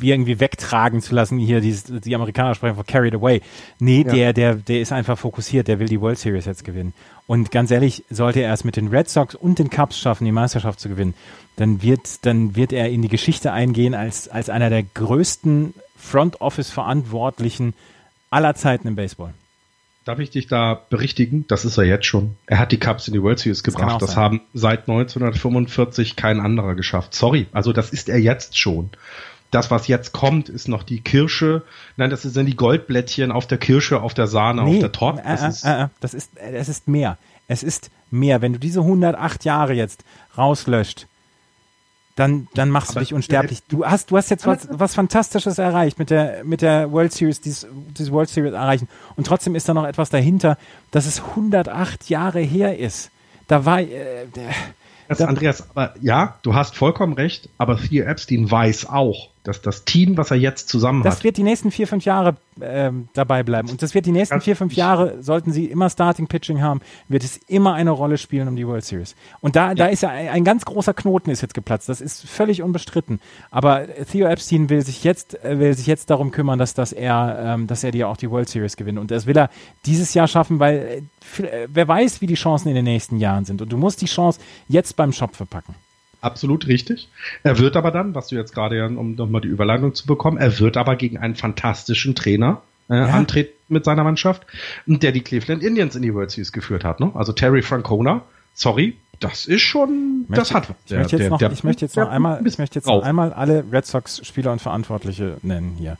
[SPEAKER 3] wie irgendwie wegtragen zu lassen, hier dieses, die Amerikaner sprechen von carried away. Nee, ja. der, der, der ist einfach fokussiert, der will die World Series jetzt gewinnen. Und ganz ehrlich, sollte er es mit den Red Sox und den Cubs schaffen, die Meisterschaft zu gewinnen, dann wird, dann wird er in die Geschichte eingehen als, als einer der größten Front Office Verantwortlichen aller Zeiten im Baseball.
[SPEAKER 4] Darf ich dich da berichtigen? Das ist er jetzt schon. Er hat die Cubs in die World Series gebracht. Das, das haben seit 1945 kein anderer geschafft. Sorry, also das ist er jetzt schon. Das, was jetzt kommt, ist noch die Kirsche. Nein, das sind die Goldblättchen auf der Kirsche, auf der Sahne, nee, auf der Torte.
[SPEAKER 3] Das, äh, ist, äh, das ist, es ist mehr. Es ist mehr. Wenn du diese 108 Jahre jetzt rauslöscht, dann, dann machst aber du dich unsterblich. Du hast, du hast jetzt was, was Fantastisches erreicht mit der, mit der World Series, dieses, dieses World Series erreichen. Und trotzdem ist da noch etwas dahinter, dass es 108 Jahre her ist. Da war, äh,
[SPEAKER 4] das, Andreas, aber ja, du hast vollkommen recht, aber Theo Epstein weiß auch, dass das Team, was er jetzt zusammen
[SPEAKER 3] das hat. Das wird die nächsten vier, fünf Jahre ähm, dabei bleiben. Und das wird die nächsten vier, fünf Jahre, sollten sie immer Starting Pitching haben, wird es immer eine Rolle spielen um die World Series. Und da, ja. da ist ja ein, ein, ganz großer Knoten ist jetzt geplatzt. Das ist völlig unbestritten. Aber Theo Epstein will sich jetzt, äh, will sich jetzt darum kümmern, dass, dass er, ähm, dass er dir auch die World Series gewinnt. Und das will er dieses Jahr schaffen, weil äh, äh, wer weiß, wie die Chancen in den nächsten Jahren sind. Und du musst die Chance jetzt beim Shop verpacken.
[SPEAKER 4] Absolut richtig. Er wird aber dann, was du jetzt gerade, ja, um nochmal die Überleitung zu bekommen, er wird aber gegen einen fantastischen Trainer äh, ja. antreten mit seiner Mannschaft, der die Cleveland Indians in die World Series geführt hat. Ne? Also Terry Francona, sorry, das ist schon,
[SPEAKER 3] möchte, das hat was. Ich, möchte jetzt noch, der, ich möchte jetzt noch einmal, ich möchte jetzt noch einmal alle Red Sox Spieler und Verantwortliche nennen hier.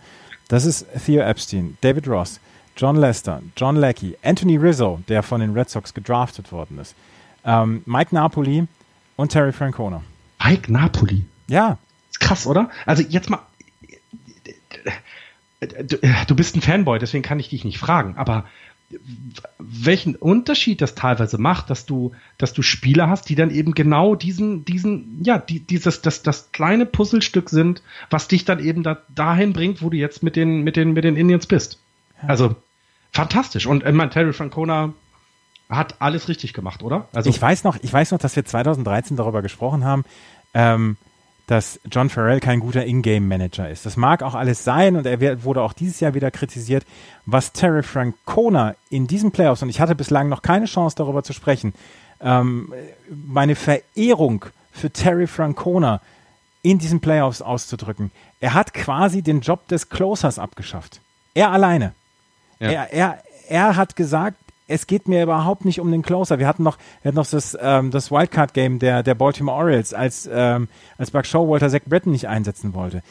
[SPEAKER 3] Das ist Theo Epstein, David Ross, John Lester, John Leckie, Anthony Rizzo, der von den Red Sox gedraftet worden ist, ähm, Mike Napoli und Terry Francona.
[SPEAKER 4] Mike Napoli.
[SPEAKER 3] Ja.
[SPEAKER 4] Ist krass, oder? Also jetzt mal. Du bist ein Fanboy, deswegen kann ich dich nicht fragen, aber welchen Unterschied das teilweise macht, dass du, dass du Spieler hast, die dann eben genau diesen, diesen, ja, die, dieses, das, das kleine Puzzlestück sind, was dich dann eben da, dahin bringt, wo du jetzt mit den, mit den, mit den Indians bist. Ja. Also, fantastisch. Und ich meine, Terry Francona hat alles richtig gemacht, oder?
[SPEAKER 3] Also ich weiß noch, ich weiß noch, dass wir 2013 darüber gesprochen haben, ähm, dass John Farrell kein guter Ingame-Manager ist. Das mag auch alles sein und er wurde auch dieses Jahr wieder kritisiert. Was Terry Francona in diesen Playoffs, und ich hatte bislang noch keine Chance darüber zu sprechen, ähm, meine Verehrung für Terry Francona in diesen Playoffs auszudrücken. Er hat quasi den Job des Closers abgeschafft. Er alleine. Ja. Er, er, er hat gesagt, es geht mir überhaupt nicht um den Closer. Wir hatten noch, wir hatten noch das, ähm, das Wildcard-Game der, der Baltimore Orioles, als, ähm, als Buck Showalter Zach Britton nicht einsetzen wollte.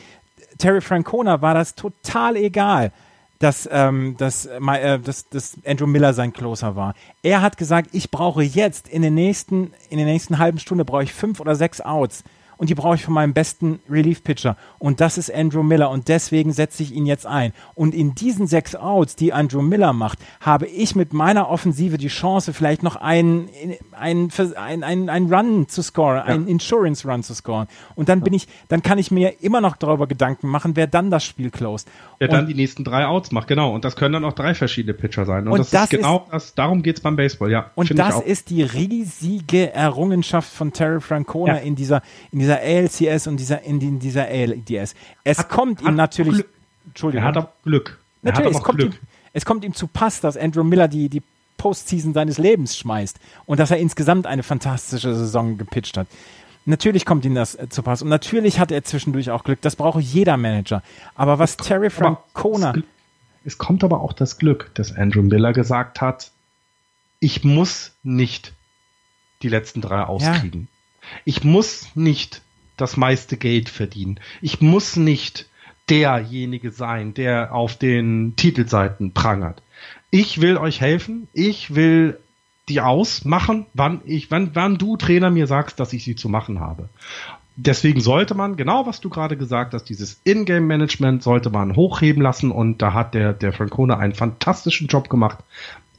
[SPEAKER 3] Terry Francona war das total egal, dass, ähm, dass, äh, dass, dass Andrew Miller sein Closer war. Er hat gesagt, ich brauche jetzt in den nächsten, in den nächsten halben Stunde brauche ich fünf oder sechs Outs und die brauche ich von meinem besten Relief-Pitcher. Und das ist Andrew Miller und deswegen setze ich ihn jetzt ein. Und in diesen sechs Outs, die Andrew Miller macht, habe ich mit meiner Offensive die Chance, vielleicht noch einen, einen, einen, einen, einen Run zu scoren, ja. einen Insurance-Run zu scoren. Und dann bin ich, dann kann ich mir immer noch darüber Gedanken machen, wer dann das Spiel closed.
[SPEAKER 4] Wer dann die nächsten drei Outs macht, genau. Und das können dann auch drei verschiedene Pitcher sein. Und, und das, das, ist genau ist, das, darum geht es beim Baseball, ja.
[SPEAKER 3] Und das ist die riesige Errungenschaft von Terry Francona ja. in dieser, in dieser ALCS und dieser, in, dieser ALDS. Es hat, kommt ihm natürlich.
[SPEAKER 4] Glück. Entschuldigung. Er hat auch Glück.
[SPEAKER 3] Er natürlich, es kommt, Glück. Ihm, es kommt ihm zu Pass, dass Andrew Miller die, die Postseason seines Lebens schmeißt und dass er insgesamt eine fantastische Saison gepitcht hat. Natürlich kommt ihm das äh, zu Pass und natürlich hat er zwischendurch auch Glück. Das braucht jeder Manager. Aber was es Terry Francona.
[SPEAKER 4] Es kommt aber auch das Glück, dass Andrew Miller gesagt hat, ich muss nicht die letzten drei auskriegen. Ja. Ich muss nicht das meiste Geld verdienen. Ich muss nicht derjenige sein, der auf den Titelseiten prangert. Ich will euch helfen. Ich will die ausmachen, wann ich, wann, wann du Trainer mir sagst, dass ich sie zu machen habe. Deswegen sollte man, genau was du gerade gesagt hast, dieses Ingame-Management sollte man hochheben lassen und da hat der, der Francone einen fantastischen Job gemacht.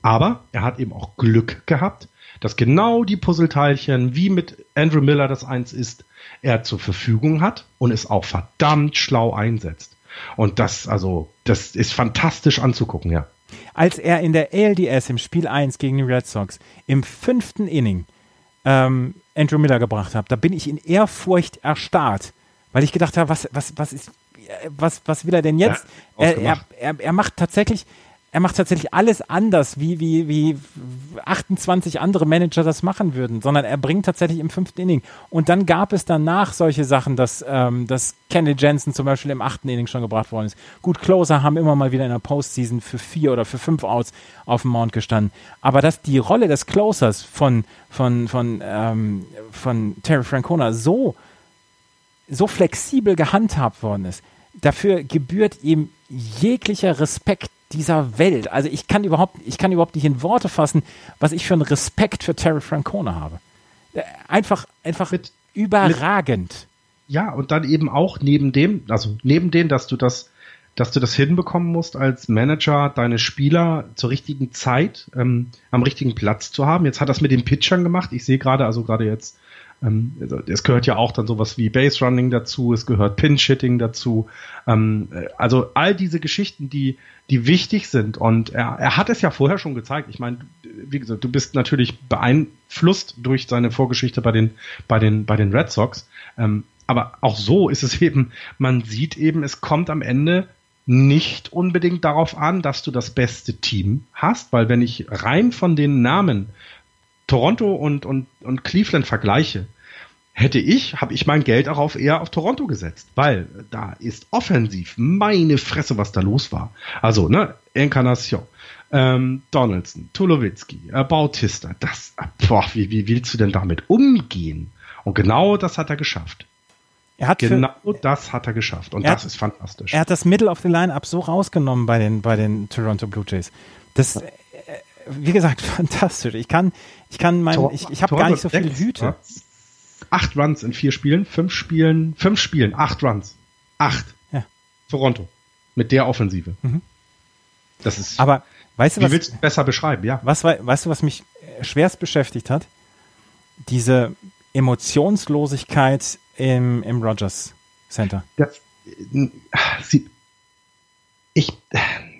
[SPEAKER 4] Aber er hat eben auch Glück gehabt, dass genau die Puzzleteilchen, wie mit Andrew Miller das eins ist, er zur Verfügung hat und es auch verdammt schlau einsetzt. Und das, also, das ist fantastisch anzugucken, ja.
[SPEAKER 3] Als er in der ALDS im Spiel 1 gegen die Red Sox im fünften Inning ähm, Andrew Miller gebracht hat, da bin ich in Ehrfurcht erstarrt, weil ich gedacht habe, was, was, was ist, was, was will er denn jetzt?
[SPEAKER 4] Ja,
[SPEAKER 3] er, er, er, er macht tatsächlich, er macht tatsächlich alles anders, wie, wie, wie 28 andere Manager das machen würden, sondern er bringt tatsächlich im fünften Inning. Und dann gab es danach solche Sachen, dass, ähm, dass Kenny Jensen zum Beispiel im achten Inning schon gebracht worden ist. Gut, Closer haben immer mal wieder in der Postseason für vier oder für fünf Outs auf dem Mount gestanden. Aber dass die Rolle des Closers von, von, von, ähm, von Terry Francona so, so flexibel gehandhabt worden ist, dafür gebührt ihm jeglicher Respekt dieser Welt. Also ich kann überhaupt, ich kann überhaupt nicht in Worte fassen, was ich für einen Respekt für Terry Francona habe. Äh, einfach, einfach mit, überragend. Mit,
[SPEAKER 4] ja, und dann eben auch neben dem, also neben dem, dass du das, dass du das hinbekommen musst, als Manager deine Spieler zur richtigen Zeit ähm, am richtigen Platz zu haben. Jetzt hat das mit den Pitchern gemacht. Ich sehe gerade, also gerade jetzt ähm, also es gehört ja auch dann sowas wie Base Running dazu, es gehört Pinch-Hitting dazu. Ähm, äh, also all diese Geschichten, die, die wichtig sind. Und er, er hat es ja vorher schon gezeigt. Ich meine, wie gesagt, du bist natürlich beeinflusst durch seine Vorgeschichte bei den, bei den, bei den Red Sox. Ähm, aber auch so ist es eben, man sieht eben, es kommt am Ende nicht unbedingt darauf an, dass du das beste Team hast, weil wenn ich rein von den Namen Toronto und, und, und Cleveland vergleiche, hätte ich, habe ich mein Geld darauf eher auf Toronto gesetzt, weil da ist offensiv meine Fresse, was da los war. Also, ne, Encarnacion, ähm, Donaldson, Tulowitzki, äh, Bautista, das, boah, wie, wie willst du denn damit umgehen? Und genau das hat er geschafft.
[SPEAKER 3] Er hat
[SPEAKER 4] genau für, das hat er geschafft und das
[SPEAKER 3] hat,
[SPEAKER 4] ist fantastisch.
[SPEAKER 3] Er hat das Middle of the Line-Up so rausgenommen bei den, bei den Toronto Blue Jays. Das, äh, wie gesagt, fantastisch. Ich kann, ich kann mein, ich, ich habe gar nicht so viele Hüte
[SPEAKER 4] acht Runs in vier Spielen, fünf Spielen, fünf Spielen, acht Runs. Acht.
[SPEAKER 3] Ja.
[SPEAKER 4] Toronto. Mit der Offensive. Mhm. Das ist.
[SPEAKER 3] Aber weißt du,
[SPEAKER 4] wie was, willst du besser beschreiben, ja?
[SPEAKER 3] Was, weißt du, was mich schwerst beschäftigt hat? Diese Emotionslosigkeit im, im Rogers Center.
[SPEAKER 4] Das, sie, ich,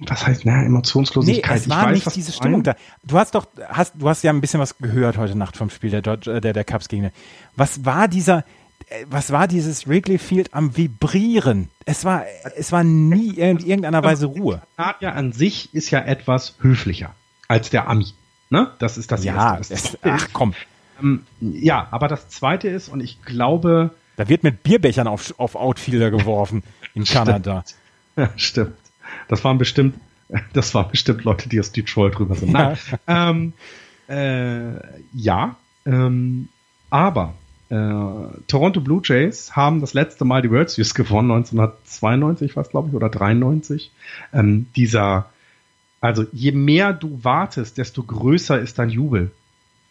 [SPEAKER 4] was heißt, na, Emotionslosigkeit?
[SPEAKER 3] Nee, es war
[SPEAKER 4] ich weiß,
[SPEAKER 3] nicht diese Stimmung da. Du hast doch, hast, du hast ja ein bisschen was gehört heute Nacht vom Spiel der, der, der Cubs gegen. Was war dieser, äh, was war dieses Wrigley Field am Vibrieren? Es war, es war nie in irgendeiner Weise Ruhe.
[SPEAKER 4] Der ja an sich ist ja etwas höflicher als der Ami. Ne? Das ist das
[SPEAKER 3] ja, Erste. Das ach komm.
[SPEAKER 4] Ähm, ja, aber das Zweite ist, und ich glaube.
[SPEAKER 3] Da wird mit Bierbechern auf, auf Outfielder geworfen in Kanada.
[SPEAKER 4] Ja, stimmt. Das waren bestimmt, das waren bestimmt Leute, die aus Detroit drüber sind. Nein. ähm, äh, ja, ähm, aber äh, Toronto Blue Jays haben das letzte Mal die World Series gewonnen, 1992 was glaube ich, oder 93. Ähm, dieser, also je mehr du wartest, desto größer ist dein Jubel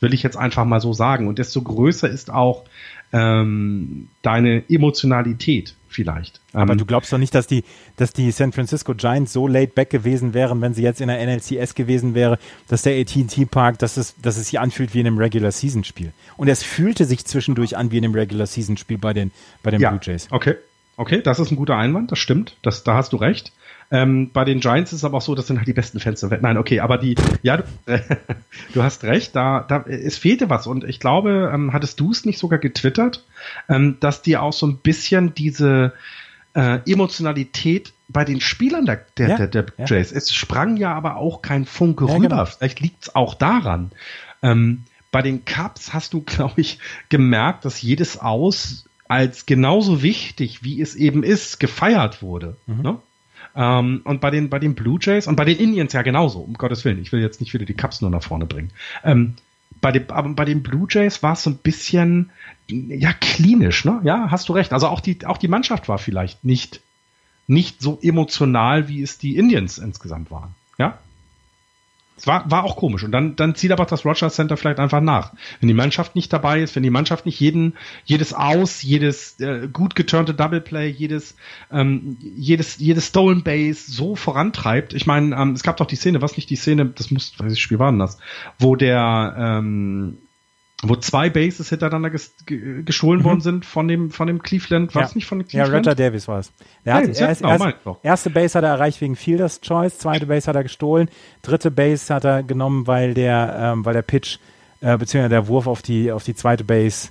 [SPEAKER 4] will ich jetzt einfach mal so sagen. Und desto größer ist auch ähm, deine Emotionalität vielleicht.
[SPEAKER 3] Aber ähm, du glaubst doch nicht, dass die, dass die San Francisco Giants so laid back gewesen wären, wenn sie jetzt in der NLCS gewesen wäre, dass der AT&T Park, dass es, dass es sich anfühlt wie in einem Regular Season Spiel. Und es fühlte sich zwischendurch an wie in einem Regular Season Spiel bei den, bei den
[SPEAKER 4] ja,
[SPEAKER 3] Blue Jays.
[SPEAKER 4] Okay. Okay, das ist ein guter Einwand, das stimmt, das, da hast du recht. Ähm, bei den Giants ist es aber auch so, das sind halt die besten Fans der Welt. Nein, okay, aber die, ja, du, du hast recht, da, da, es fehlte was und ich glaube, ähm, hattest du es nicht sogar getwittert, ähm, dass dir auch so ein bisschen diese äh, Emotionalität bei den Spielern der, der, ja, der, der ja. Jays, es sprang ja aber auch kein Funke ja, rüber. Genau. Vielleicht liegt es auch daran. Ähm, bei den Cups hast du, glaube ich, gemerkt, dass jedes Aus als genauso wichtig, wie es eben ist, gefeiert wurde. Mhm. Ne? Ähm, und bei den, bei den Blue Jays und bei den Indians ja genauso, um Gottes Willen. Ich will jetzt nicht wieder die Cups nur nach vorne bringen. Ähm, bei, den, aber bei den Blue Jays war es so ein bisschen, ja, klinisch, ne? Ja, hast du recht. Also auch die, auch die Mannschaft war vielleicht nicht, nicht so emotional, wie es die Indians insgesamt waren. Ja? Es war, war auch komisch. Und dann, dann zieht aber das Rogers Center vielleicht einfach nach. Wenn die Mannschaft nicht dabei ist, wenn die Mannschaft nicht jeden, jedes Aus, jedes äh, gut geturnte Double Play, jedes, ähm, jedes, jedes Stolen Base so vorantreibt. Ich meine, ähm, es gab doch die Szene, was nicht die Szene, das muss, weiß ich, Spiel war denn das, wo der, ähm, wo zwei Bases hintereinander ges gestohlen mhm. worden sind von dem, von dem Cleveland, war
[SPEAKER 3] ja.
[SPEAKER 4] es nicht von dem
[SPEAKER 3] Cleveland? Ja, Roger Davis war es. Der hat, er ist, erst, erste Base hat er erreicht wegen Fielders Choice, zweite Base hat er gestohlen, dritte Base hat er genommen, weil der, ähm, weil der Pitch, äh, beziehungsweise der Wurf auf die, auf die zweite Base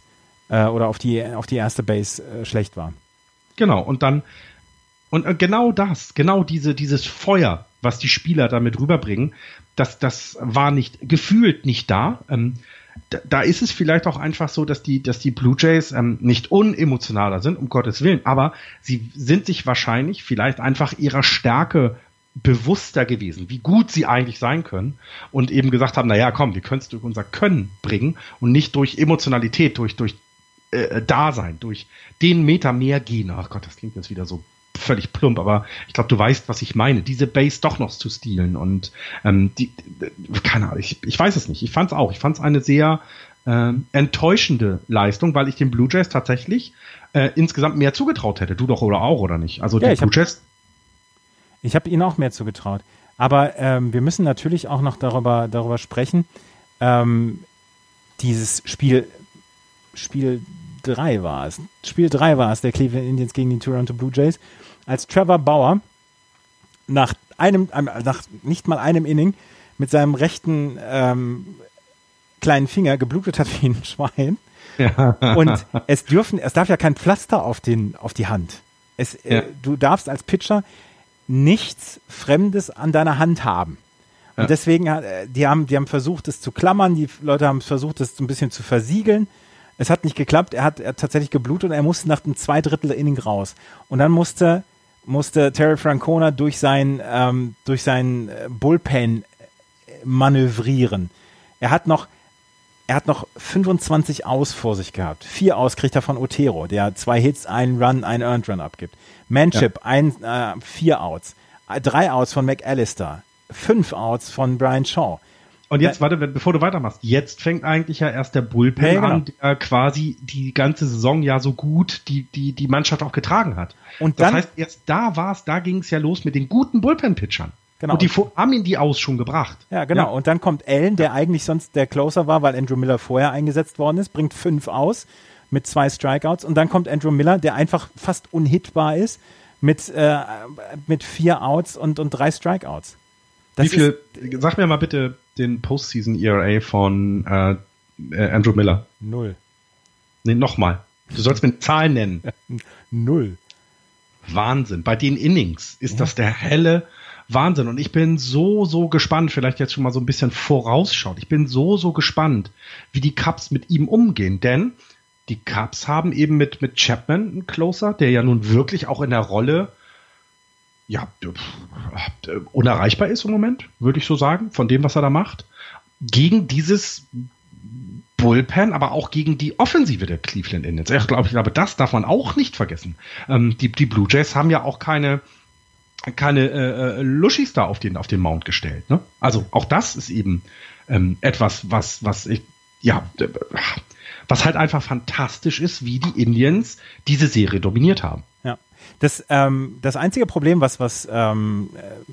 [SPEAKER 3] äh, oder auf die, auf die erste Base äh, schlecht war.
[SPEAKER 4] Genau, und dann Und äh, genau das, genau diese, dieses Feuer, was die Spieler damit rüberbringen, das, das war nicht, gefühlt nicht da. Ähm, da, ist es vielleicht auch einfach so, dass die, dass die Blue Jays ähm, nicht unemotionaler sind, um Gottes Willen, aber sie sind sich wahrscheinlich vielleicht einfach ihrer Stärke bewusster gewesen, wie gut sie eigentlich sein können und eben gesagt haben, na ja, komm, wir können es durch unser Können bringen und nicht durch Emotionalität, durch, durch äh, Dasein, durch den Meter mehr gehen. Ach Gott, das klingt jetzt wieder so völlig plump, aber ich glaube, du weißt, was ich meine, diese Base doch noch zu stehlen und ähm, die, keine Ahnung, ich, ich weiß es nicht. Ich fand es auch. Ich fand es eine sehr äh, enttäuschende Leistung, weil ich den Blue Jays tatsächlich äh, insgesamt mehr zugetraut hätte. Du doch oder auch, oder nicht? Also
[SPEAKER 3] ja,
[SPEAKER 4] die Blue Jays
[SPEAKER 3] ich habe ihnen auch mehr zugetraut. Aber ähm, wir müssen natürlich auch noch darüber, darüber sprechen. Ähm, dieses Spiel, Spiel 3 war es. Spiel 3 war es, der Cleveland Indians gegen die Toronto Blue Jays. Als Trevor Bauer nach einem, nach nicht mal einem Inning mit seinem rechten ähm, kleinen Finger geblutet hat wie ein Schwein. Ja. Und es dürfen, es darf ja kein Pflaster auf den, auf die Hand. Es, äh, ja. äh, du darfst als Pitcher nichts Fremdes an deiner Hand haben. Und ja. deswegen, äh, die haben, die haben versucht, es zu klammern, die Leute haben versucht, es ein bisschen zu versiegeln. Es hat nicht geklappt, er hat, er hat tatsächlich geblutet und er musste nach dem Zweidrittel Inning raus. Und dann musste, musste Terry Francona durch sein, ähm, durch sein äh, Bullpen äh, manövrieren. Er hat noch, er hat noch 25 Aus vor sich gehabt. Vier Aus kriegt er von Otero, der zwei Hits, einen Run, einen Earned Run abgibt. Manship, ja. ein, äh, vier Outs. Drei Outs von McAllister. Fünf Outs von Brian Shaw.
[SPEAKER 4] Und jetzt, warte, bevor du weitermachst, jetzt fängt eigentlich ja erst der Bullpen ja, genau. an, der quasi die ganze Saison ja so gut die, die, die Mannschaft auch getragen hat. Und das dann, heißt, erst da war es, da ging es ja los mit den guten Bullpen-Pitchern. Genau. Und die haben ihn die aus schon gebracht.
[SPEAKER 3] Ja, genau. Ja. Und dann kommt Allen, der eigentlich sonst der Closer war, weil Andrew Miller vorher eingesetzt worden ist, bringt fünf aus mit zwei Strikeouts. Und dann kommt Andrew Miller, der einfach fast unhittbar ist, mit, äh, mit vier Outs und, und drei Strikeouts.
[SPEAKER 4] Das Wie viel, sag mir mal bitte den Postseason ERA von äh, äh, Andrew Miller.
[SPEAKER 3] Null.
[SPEAKER 4] Nee, nochmal. Du sollst mir Zahlen nennen.
[SPEAKER 3] Null.
[SPEAKER 4] Wahnsinn. Bei den Innings ist ja. das der helle Wahnsinn. Und ich bin so, so gespannt, vielleicht jetzt schon mal so ein bisschen vorausschaut. Ich bin so, so gespannt, wie die Cubs mit ihm umgehen. Denn die Cubs haben eben mit, mit Chapman einen Closer, der ja nun wirklich auch in der Rolle ja, unerreichbar ist im Moment, würde ich so sagen, von dem, was er da macht. Gegen dieses Bullpen, aber auch gegen die Offensive der Cleveland Indians. Ich glaube, ich glaube, das darf man auch nicht vergessen. Ähm, die, die Blue Jays haben ja auch keine, keine äh, äh, Lushis da auf den, auf den Mount gestellt. Ne? Also auch das ist eben ähm, etwas, was, was ich, ja, was halt einfach fantastisch ist, wie die Indians diese Serie dominiert haben.
[SPEAKER 3] Das, ähm, das einzige Problem, was, was ähm,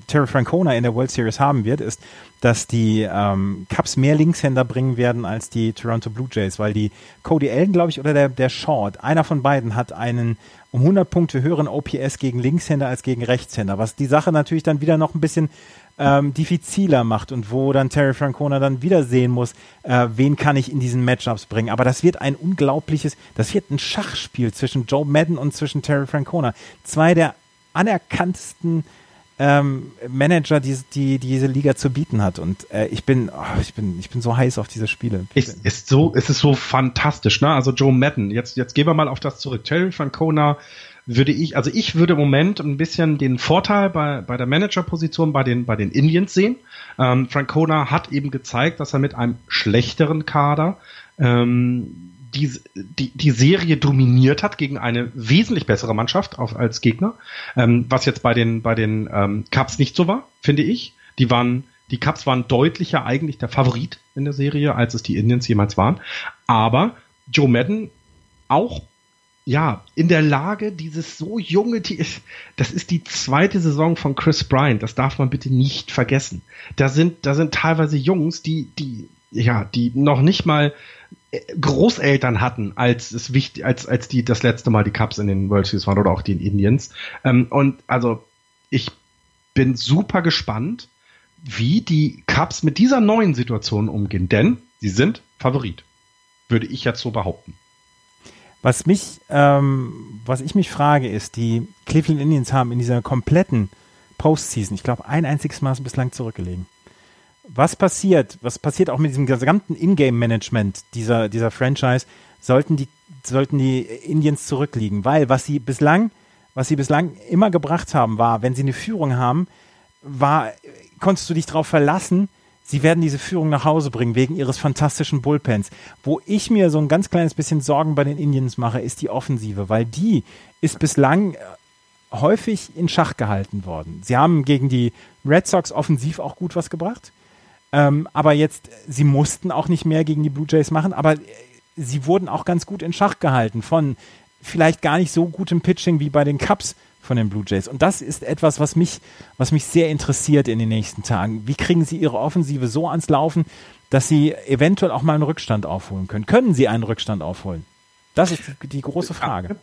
[SPEAKER 3] Terry Francona in der World Series haben wird, ist, dass die ähm, Cubs mehr Linkshänder bringen werden als die Toronto Blue Jays, weil die Cody Allen, glaube ich, oder der, der Short, einer von beiden hat einen um 100 Punkte höheren OPS gegen Linkshänder als gegen Rechtshänder, was die Sache natürlich dann wieder noch ein bisschen ähm, diffiziler macht und wo dann Terry Francona dann wieder sehen muss, äh, wen kann ich in diesen Matchups bringen. Aber das wird ein unglaubliches, das wird ein Schachspiel zwischen Joe Madden und zwischen Terry Francona. Zwei der anerkanntesten ähm, Manager, die, die, die diese Liga zu bieten hat. Und äh, ich bin, oh, ich bin, ich bin so heiß auf diese Spiele.
[SPEAKER 4] Es ist so, es ist so fantastisch, ne? Also Joe Madden. Jetzt, jetzt gehen wir mal auf das zurück. Terry Francona würde ich, also ich würde im Moment ein bisschen den Vorteil bei, bei der Managerposition bei den, bei den Indians sehen. Ähm, Francona hat eben gezeigt, dass er mit einem schlechteren Kader ähm, die, die, die Serie dominiert hat gegen eine wesentlich bessere Mannschaft auf, als Gegner, ähm, was jetzt bei den, bei den ähm, Cups nicht so war, finde ich. Die waren, die Cups waren deutlicher eigentlich der Favorit in der Serie, als es die Indians jemals waren. Aber Joe Madden auch ja, in der Lage, dieses so junge Team, das ist die zweite Saison von Chris Bryant, das darf man bitte nicht vergessen. Da sind, da sind teilweise Jungs, die, die, ja, die noch nicht mal Großeltern hatten, als es wichtig, als, als die das letzte Mal die Cups in den World Series waren oder auch die in Indians. Ähm, und also, ich bin super gespannt, wie die Cups mit dieser neuen Situation umgehen, denn sie sind Favorit. Würde ich jetzt so behaupten.
[SPEAKER 3] Was mich, ähm, was ich mich frage, ist, die Cleveland Indians haben in dieser kompletten Postseason, ich glaube, ein einziges Mal bislang zurückgelegen. Was passiert, was passiert auch mit diesem gesamten Ingame-Management dieser, dieser Franchise, sollten die, sollten die Indians zurückliegen? Weil was sie bislang, was sie bislang immer gebracht haben, war, wenn sie eine Führung haben, war, konntest du dich darauf verlassen, sie werden diese Führung nach Hause bringen wegen ihres fantastischen Bullpens. Wo ich mir so ein ganz kleines bisschen Sorgen bei den Indians mache, ist die Offensive, weil die ist bislang äh, häufig in Schach gehalten worden. Sie haben gegen die Red Sox offensiv auch gut was gebracht. Ähm, aber jetzt, sie mussten auch nicht mehr gegen die Blue Jays machen, aber äh, sie wurden auch ganz gut in Schach gehalten von vielleicht gar nicht so gutem Pitching wie bei den Cubs von den Blue Jays. Und das ist etwas, was mich, was mich sehr interessiert in den nächsten Tagen. Wie kriegen sie ihre Offensive so ans Laufen, dass sie eventuell auch mal einen Rückstand aufholen können? Können sie einen Rückstand aufholen? Das ist die große Frage.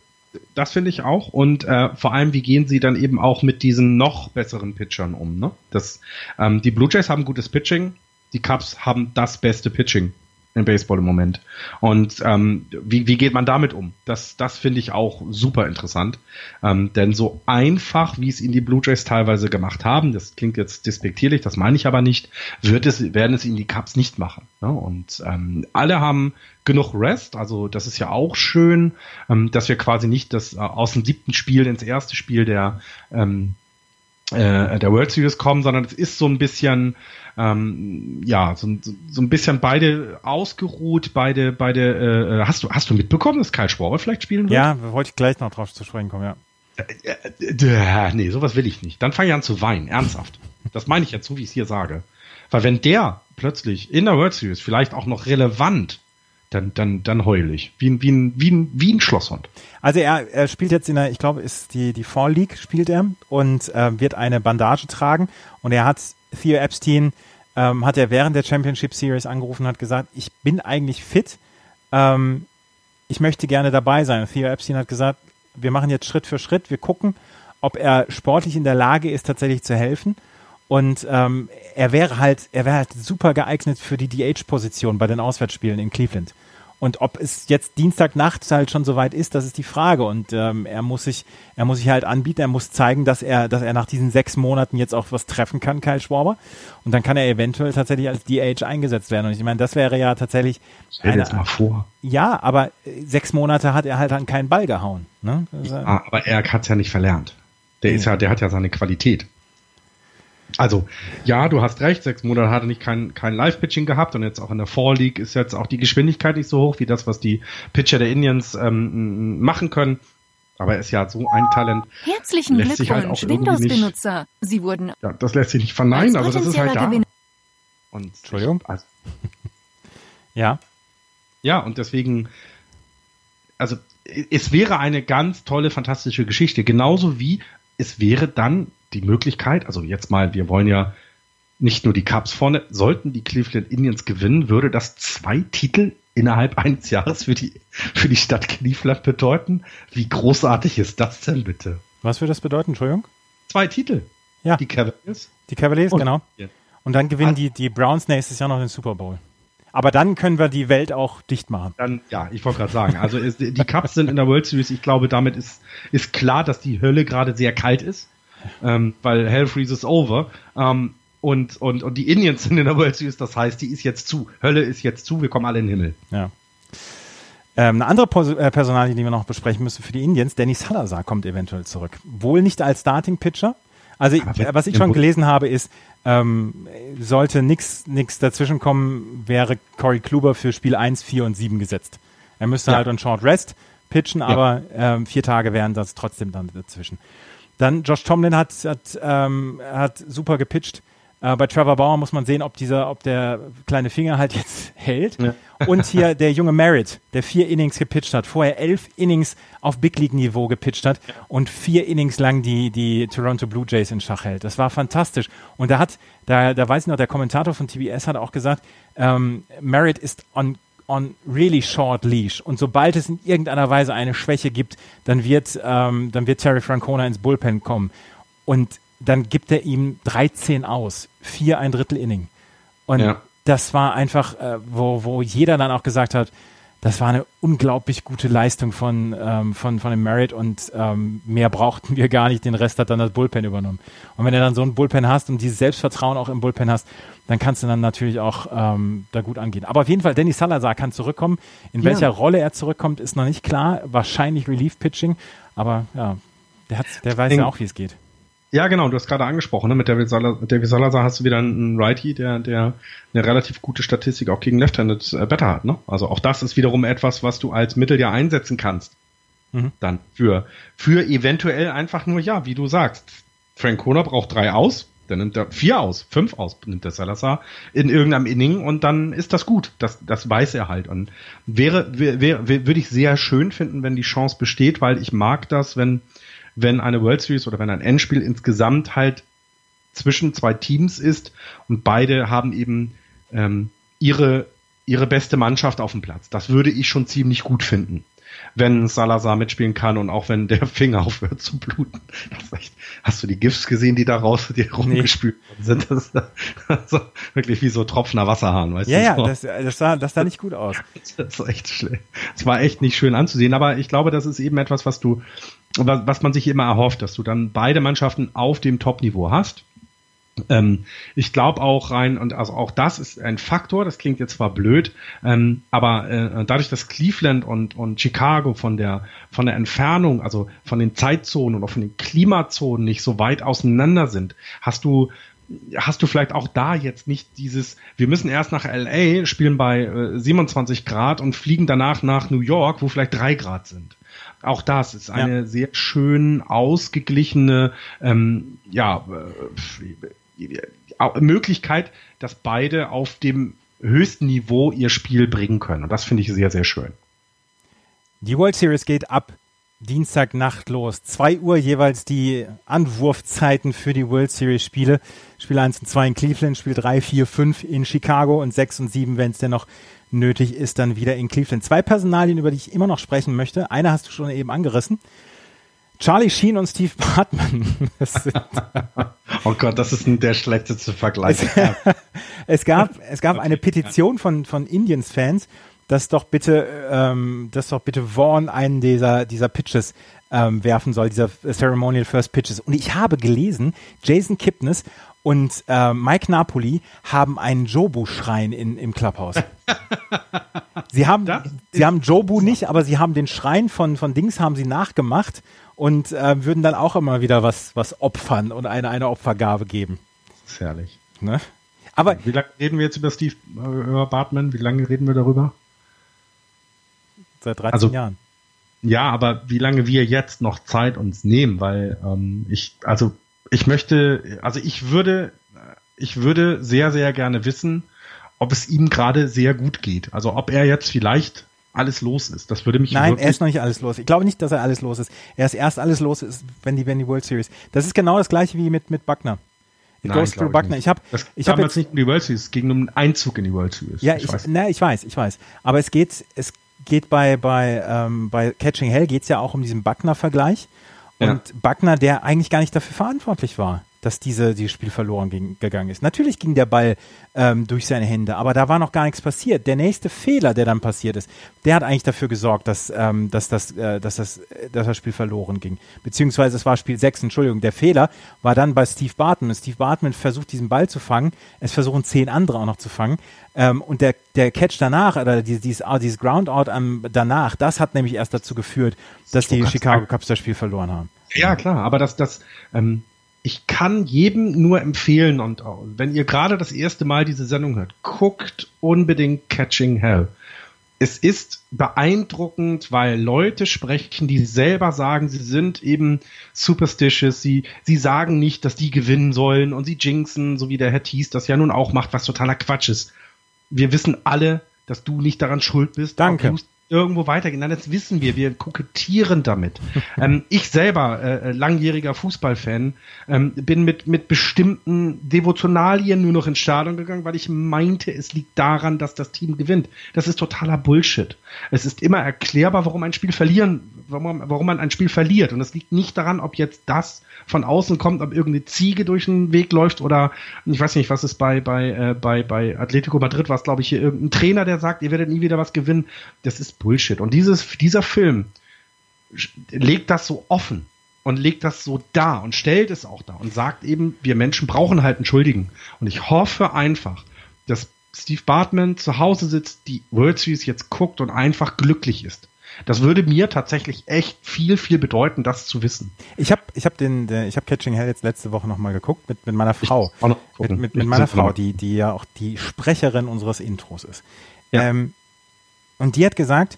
[SPEAKER 4] Das finde ich auch. Und äh, vor allem, wie gehen sie dann eben auch mit diesen noch besseren Pitchern um? Ne? Das, ähm, die Blue Jays haben gutes Pitching, die Cubs haben das beste Pitching im Baseball im Moment. Und ähm, wie, wie geht man damit um? Das, das finde ich auch super interessant. Ähm, denn so einfach, wie es ihn die Blue Jays teilweise gemacht haben, das klingt jetzt despektierlich, das meine ich aber nicht, wird es, werden es ihnen die Cups nicht machen. Ne? Und ähm, alle haben genug Rest, also das ist ja auch schön, ähm, dass wir quasi nicht das äh, aus dem siebten Spiel ins erste Spiel der ähm, äh, der World Series kommen, sondern es ist so ein bisschen ähm, ja, so, so ein bisschen beide ausgeruht, beide, beide, äh, hast du, hast du mitbekommen, dass Karl Schwaber vielleicht spielen wird?
[SPEAKER 3] Ja, wollte ich gleich noch drauf zu sprechen kommen, ja.
[SPEAKER 4] Äh, äh, nee, sowas will ich nicht. Dann fange ich an zu weinen, ernsthaft. Das meine ich jetzt so, wie ich es hier sage. Weil wenn der plötzlich in der World Series vielleicht auch noch relevant dann, dann, dann heul ich. Wie ein, wie ein, wie ein, wie ein Schlosshund.
[SPEAKER 3] Also er, er spielt jetzt in der, ich glaube, ist die, die Fall League spielt er und äh, wird eine Bandage tragen und er hat Theo Epstein ähm, hat er während der Championship Series angerufen und hat gesagt, ich bin eigentlich fit, ähm, ich möchte gerne dabei sein. Theo Epstein hat gesagt, wir machen jetzt Schritt für Schritt, wir gucken, ob er sportlich in der Lage ist, tatsächlich zu helfen. Und ähm, er wäre halt, er wäre halt super geeignet für die DH-Position bei den Auswärtsspielen in Cleveland. Und ob es jetzt Dienstagnacht halt schon soweit ist, das ist die Frage. Und ähm, er muss sich, er muss sich halt anbieten, er muss zeigen, dass er, dass er nach diesen sechs Monaten jetzt auch was treffen kann, Kyle Schwarber. Und dann kann er eventuell tatsächlich als DH eingesetzt werden. Und ich meine, das wäre ja tatsächlich.
[SPEAKER 4] Stell dir jetzt mal vor.
[SPEAKER 3] Ja, aber äh, sechs Monate hat er halt an keinen Ball gehauen. Ne?
[SPEAKER 4] Ja, aber er hat es ja nicht verlernt. Der ist ja, der hat ja seine Qualität. Also, ja, du hast recht, sechs Monate hat er nicht kein, kein Live-Pitching gehabt und jetzt auch in der Fall League ist jetzt auch die Geschwindigkeit nicht so hoch wie das, was die Pitcher der Indians ähm, machen können. Aber er ist ja so ein Talent.
[SPEAKER 5] Herzlichen halt Glückwunsch, halt Windows-Benutzer. Sie wurden.
[SPEAKER 4] Ja, das lässt sich nicht verneinen, also das ist halt da.
[SPEAKER 3] Und, Entschuldigung. Also, ja.
[SPEAKER 4] Ja, und deswegen, also es wäre eine ganz tolle, fantastische Geschichte. Genauso wie es wäre dann die Möglichkeit, also jetzt mal, wir wollen ja nicht nur die Cups vorne, sollten die Cleveland Indians gewinnen, würde das zwei Titel innerhalb eines Jahres für die, für die Stadt Cleveland bedeuten. Wie großartig ist das denn bitte?
[SPEAKER 3] Was würde das bedeuten, Entschuldigung?
[SPEAKER 4] Zwei Titel.
[SPEAKER 3] Ja. Die Cavaliers. Die Cavaliers, Und, genau. Und dann gewinnen die, die Browns nächstes Jahr noch den Super Bowl. Aber dann können wir die Welt auch dicht machen.
[SPEAKER 4] Dann, ja, ich wollte gerade sagen, also ist, die Cups sind in der World Series. Ich glaube, damit ist, ist klar, dass die Hölle gerade sehr kalt ist ähm, weil Hell freezes over. Ähm, und, und, und die Indians sind in der World Series, das heißt, die ist jetzt zu. Hölle ist jetzt zu, wir kommen alle in den Himmel.
[SPEAKER 3] Ja. Ähm, eine andere Pos äh, Personalie, die wir noch besprechen müssen für die Indians, Danny Salazar kommt eventuell zurück. Wohl nicht als Starting Pitcher. Also, wenn, was ich schon gelesen habe, ist, ähm, sollte nichts dazwischen kommen, wäre Corey Kluber für Spiel 1, 4 und 7 gesetzt. Er müsste ja. halt on Short Rest pitchen, ja. aber ähm, vier Tage wären das trotzdem dann dazwischen. Dann Josh Tomlin hat, hat, ähm, hat super gepitcht. Äh, bei Trevor Bauer muss man sehen, ob dieser, ob der kleine Finger halt jetzt hält. Ja. Und hier der junge Merritt, der vier Innings gepitcht hat, vorher elf Innings auf Big League Niveau gepitcht hat ja. und vier Innings lang die, die Toronto Blue Jays in Schach hält. Das war fantastisch. Und da hat, da, da weiß ich noch, der Kommentator von TBS hat auch gesagt, ähm, Merritt ist on on really short leash. Und sobald es in irgendeiner Weise eine Schwäche gibt, dann wird, ähm, dann wird Terry Francona ins Bullpen kommen. Und dann gibt er ihm 13 aus. Vier ein Drittel Inning. Und ja. das war einfach, äh, wo, wo jeder dann auch gesagt hat, das war eine unglaublich gute Leistung von, ähm, von, von dem Merit und ähm, mehr brauchten wir gar nicht. Den Rest hat dann das Bullpen übernommen. Und wenn du dann so ein Bullpen hast und dieses Selbstvertrauen auch im Bullpen hast, dann kannst du dann natürlich auch ähm, da gut angehen. Aber auf jeden Fall, Danny Salazar kann zurückkommen. In ja. welcher Rolle er zurückkommt, ist noch nicht klar. Wahrscheinlich Relief-Pitching. Aber ja, der, hat, der weiß In, ja auch, wie es geht.
[SPEAKER 4] Ja, genau, du hast gerade angesprochen, ne? mit David, Salazar, David Salazar hast du wieder einen Righty, der, der eine relativ gute Statistik auch gegen Left-Handed äh, Better hat. Ne? Also auch das ist wiederum etwas, was du als Mittel ja einsetzen kannst. Mhm. Dann für, für eventuell einfach nur, ja, wie du sagst, Frank Kona braucht drei aus, dann nimmt er vier aus, fünf aus, nimmt der Salazar in irgendeinem Inning und dann ist das gut. Das, das weiß er halt. Und wäre, wäre, würde ich sehr schön finden, wenn die Chance besteht, weil ich mag das, wenn, wenn eine World Series oder wenn ein Endspiel insgesamt halt zwischen zwei Teams ist und beide haben eben ähm, ihre, ihre beste Mannschaft auf dem Platz. Das würde ich schon ziemlich gut finden, wenn Salazar mitspielen kann und auch wenn der Finger aufhört zu bluten. Echt, hast du die GIFs gesehen, die da raus, die rumgespült nee. sind? Das ist also wirklich wie so tropfender Wasserhahn, weißt
[SPEAKER 3] ja,
[SPEAKER 4] du?
[SPEAKER 3] Ja, so. das, das, sah, das sah nicht gut aus.
[SPEAKER 4] Das ist echt schlecht. Es war echt nicht schön anzusehen, aber ich glaube, das ist eben etwas, was du was man sich immer erhofft, dass du dann beide Mannschaften auf dem Top-Niveau hast. Ähm, ich glaube auch rein, und also auch das ist ein Faktor, das klingt jetzt zwar blöd, ähm, aber äh, dadurch, dass Cleveland und, und Chicago von der, von der Entfernung, also von den Zeitzonen oder von den Klimazonen nicht so weit auseinander sind, hast du hast du vielleicht auch da jetzt nicht dieses, wir müssen erst nach LA, spielen bei äh, 27 Grad und fliegen danach nach New York, wo vielleicht drei Grad sind. Auch das ist eine ja. sehr schön ausgeglichene, ähm, ja, äh, Möglichkeit, dass beide auf dem höchsten Niveau ihr Spiel bringen können. Und das finde ich sehr, sehr schön.
[SPEAKER 3] Die World Series geht ab Dienstagnacht los. 2 Uhr jeweils die Anwurfzeiten für die World Series Spiele. Spiel 1 und 2 in Cleveland, Spiel 3, 4, 5 in Chicago und 6 und 7, wenn es denn noch nötig ist, dann wieder in Cleveland. Zwei Personalien, über die ich immer noch sprechen möchte. Eine hast du schon eben angerissen. Charlie Sheen und Steve Bartman.
[SPEAKER 4] oh Gott, das ist der schlechteste Vergleich.
[SPEAKER 3] Es, es, gab, es gab eine Petition von, von Indians-Fans, dass doch bitte, ähm, dass doch bitte Vaughn einen dieser, dieser Pitches ähm, werfen soll, dieser Ceremonial First Pitches. Und ich habe gelesen, Jason Kipnis und äh, Mike Napoli haben einen Jobu-Schrein im Clubhaus. sie haben, sie haben Jobu nicht, aber sie haben den Schrein von, von Dings haben sie nachgemacht und äh, würden dann auch immer wieder was, was opfern und eine, eine Opfergabe geben.
[SPEAKER 4] Das ist herrlich.
[SPEAKER 3] Ne?
[SPEAKER 4] Aber wie lange reden wir jetzt über Steve äh, Bartman? Wie lange reden wir darüber?
[SPEAKER 3] Seit 13 also, Jahren.
[SPEAKER 4] Ja, aber wie lange wir jetzt noch Zeit uns nehmen, weil ähm, ich, also ich möchte, also ich würde, ich würde sehr, sehr gerne wissen, ob es ihm gerade sehr gut geht. Also ob er jetzt vielleicht alles los ist. Das würde mich
[SPEAKER 3] Nein, er ist noch nicht alles los. Ich glaube nicht, dass er alles los ist. Er ist erst alles los ist, wenn die, wenn die World Series. Das ist genau das gleiche wie mit, mit Buckner.
[SPEAKER 4] It Nein, goes through Buckner. Ich habe ich habe jetzt nicht um die World Series, es ging um den Einzug in die World Series.
[SPEAKER 3] Ja, ich, ich, weiß. Na, ich weiß, ich weiß. Aber es geht, es geht bei bei ähm, bei Catching Hell geht es ja auch um diesen Buckner-Vergleich. Und ja. Buckner, der eigentlich gar nicht dafür verantwortlich war, dass diese, dieses Spiel verloren ging, gegangen ist. Natürlich ging der Ball ähm, durch seine Hände, aber da war noch gar nichts passiert. Der nächste Fehler, der dann passiert ist, der hat eigentlich dafür gesorgt, dass, ähm, dass, das, äh, dass, das, äh, dass das Spiel verloren ging. Beziehungsweise es war Spiel 6, Entschuldigung. Der Fehler war dann bei Steve Bartman. Steve Bartman versucht, diesen Ball zu fangen. Es versuchen zehn andere auch noch zu fangen. Ähm, und der, der Catch danach, oder dieses, dieses, ah, dieses Groundout am, danach, das hat nämlich erst dazu geführt, dass die Chicago Cubs das Spiel verloren haben.
[SPEAKER 4] Ja, klar, aber das, das, ähm, ich kann jedem nur empfehlen und wenn ihr gerade das erste Mal diese Sendung hört, guckt unbedingt Catching Hell. Es ist beeindruckend, weil Leute sprechen, die selber sagen, sie sind eben superstitious, sie, sie sagen nicht, dass die gewinnen sollen und sie jinxen, so wie der Herr Thies das ja nun auch macht, was totaler Quatsch ist. Wir wissen alle, dass du nicht daran schuld bist.
[SPEAKER 3] Danke.
[SPEAKER 4] Irgendwo weitergehen. Nein, das wissen wir. Wir kokettieren damit. ähm, ich selber, äh, langjähriger Fußballfan, ähm, bin mit, mit bestimmten Devotionalien nur noch ins Stadion gegangen, weil ich meinte, es liegt daran, dass das Team gewinnt. Das ist totaler Bullshit. Es ist immer erklärbar, warum ein Spiel verlieren, warum, warum man ein Spiel verliert. Und es liegt nicht daran, ob jetzt das von außen kommt, ob irgendeine Ziege durch den Weg läuft oder ich weiß nicht, was ist bei, bei, äh, bei, bei Atletico Madrid, was glaube ich hier irgendein Trainer, der sagt, ihr werdet nie wieder was gewinnen. Das ist Bullshit. Und dieses, dieser Film legt das so offen und legt das so dar und stellt es auch da und sagt eben, wir Menschen brauchen halt einen Schuldigen. Und ich hoffe einfach, dass Steve Bartman zu Hause sitzt, die World Series jetzt guckt und einfach glücklich ist. Das würde mir tatsächlich echt viel, viel bedeuten, das zu wissen.
[SPEAKER 3] Ich habe ich hab den, ich habe Catching Hell jetzt letzte Woche nochmal geguckt mit, mit meiner Frau. Mit, mit, mit meiner Frau, die, die ja auch die Sprecherin unseres Intros ist. Ja. Ähm, und die hat gesagt,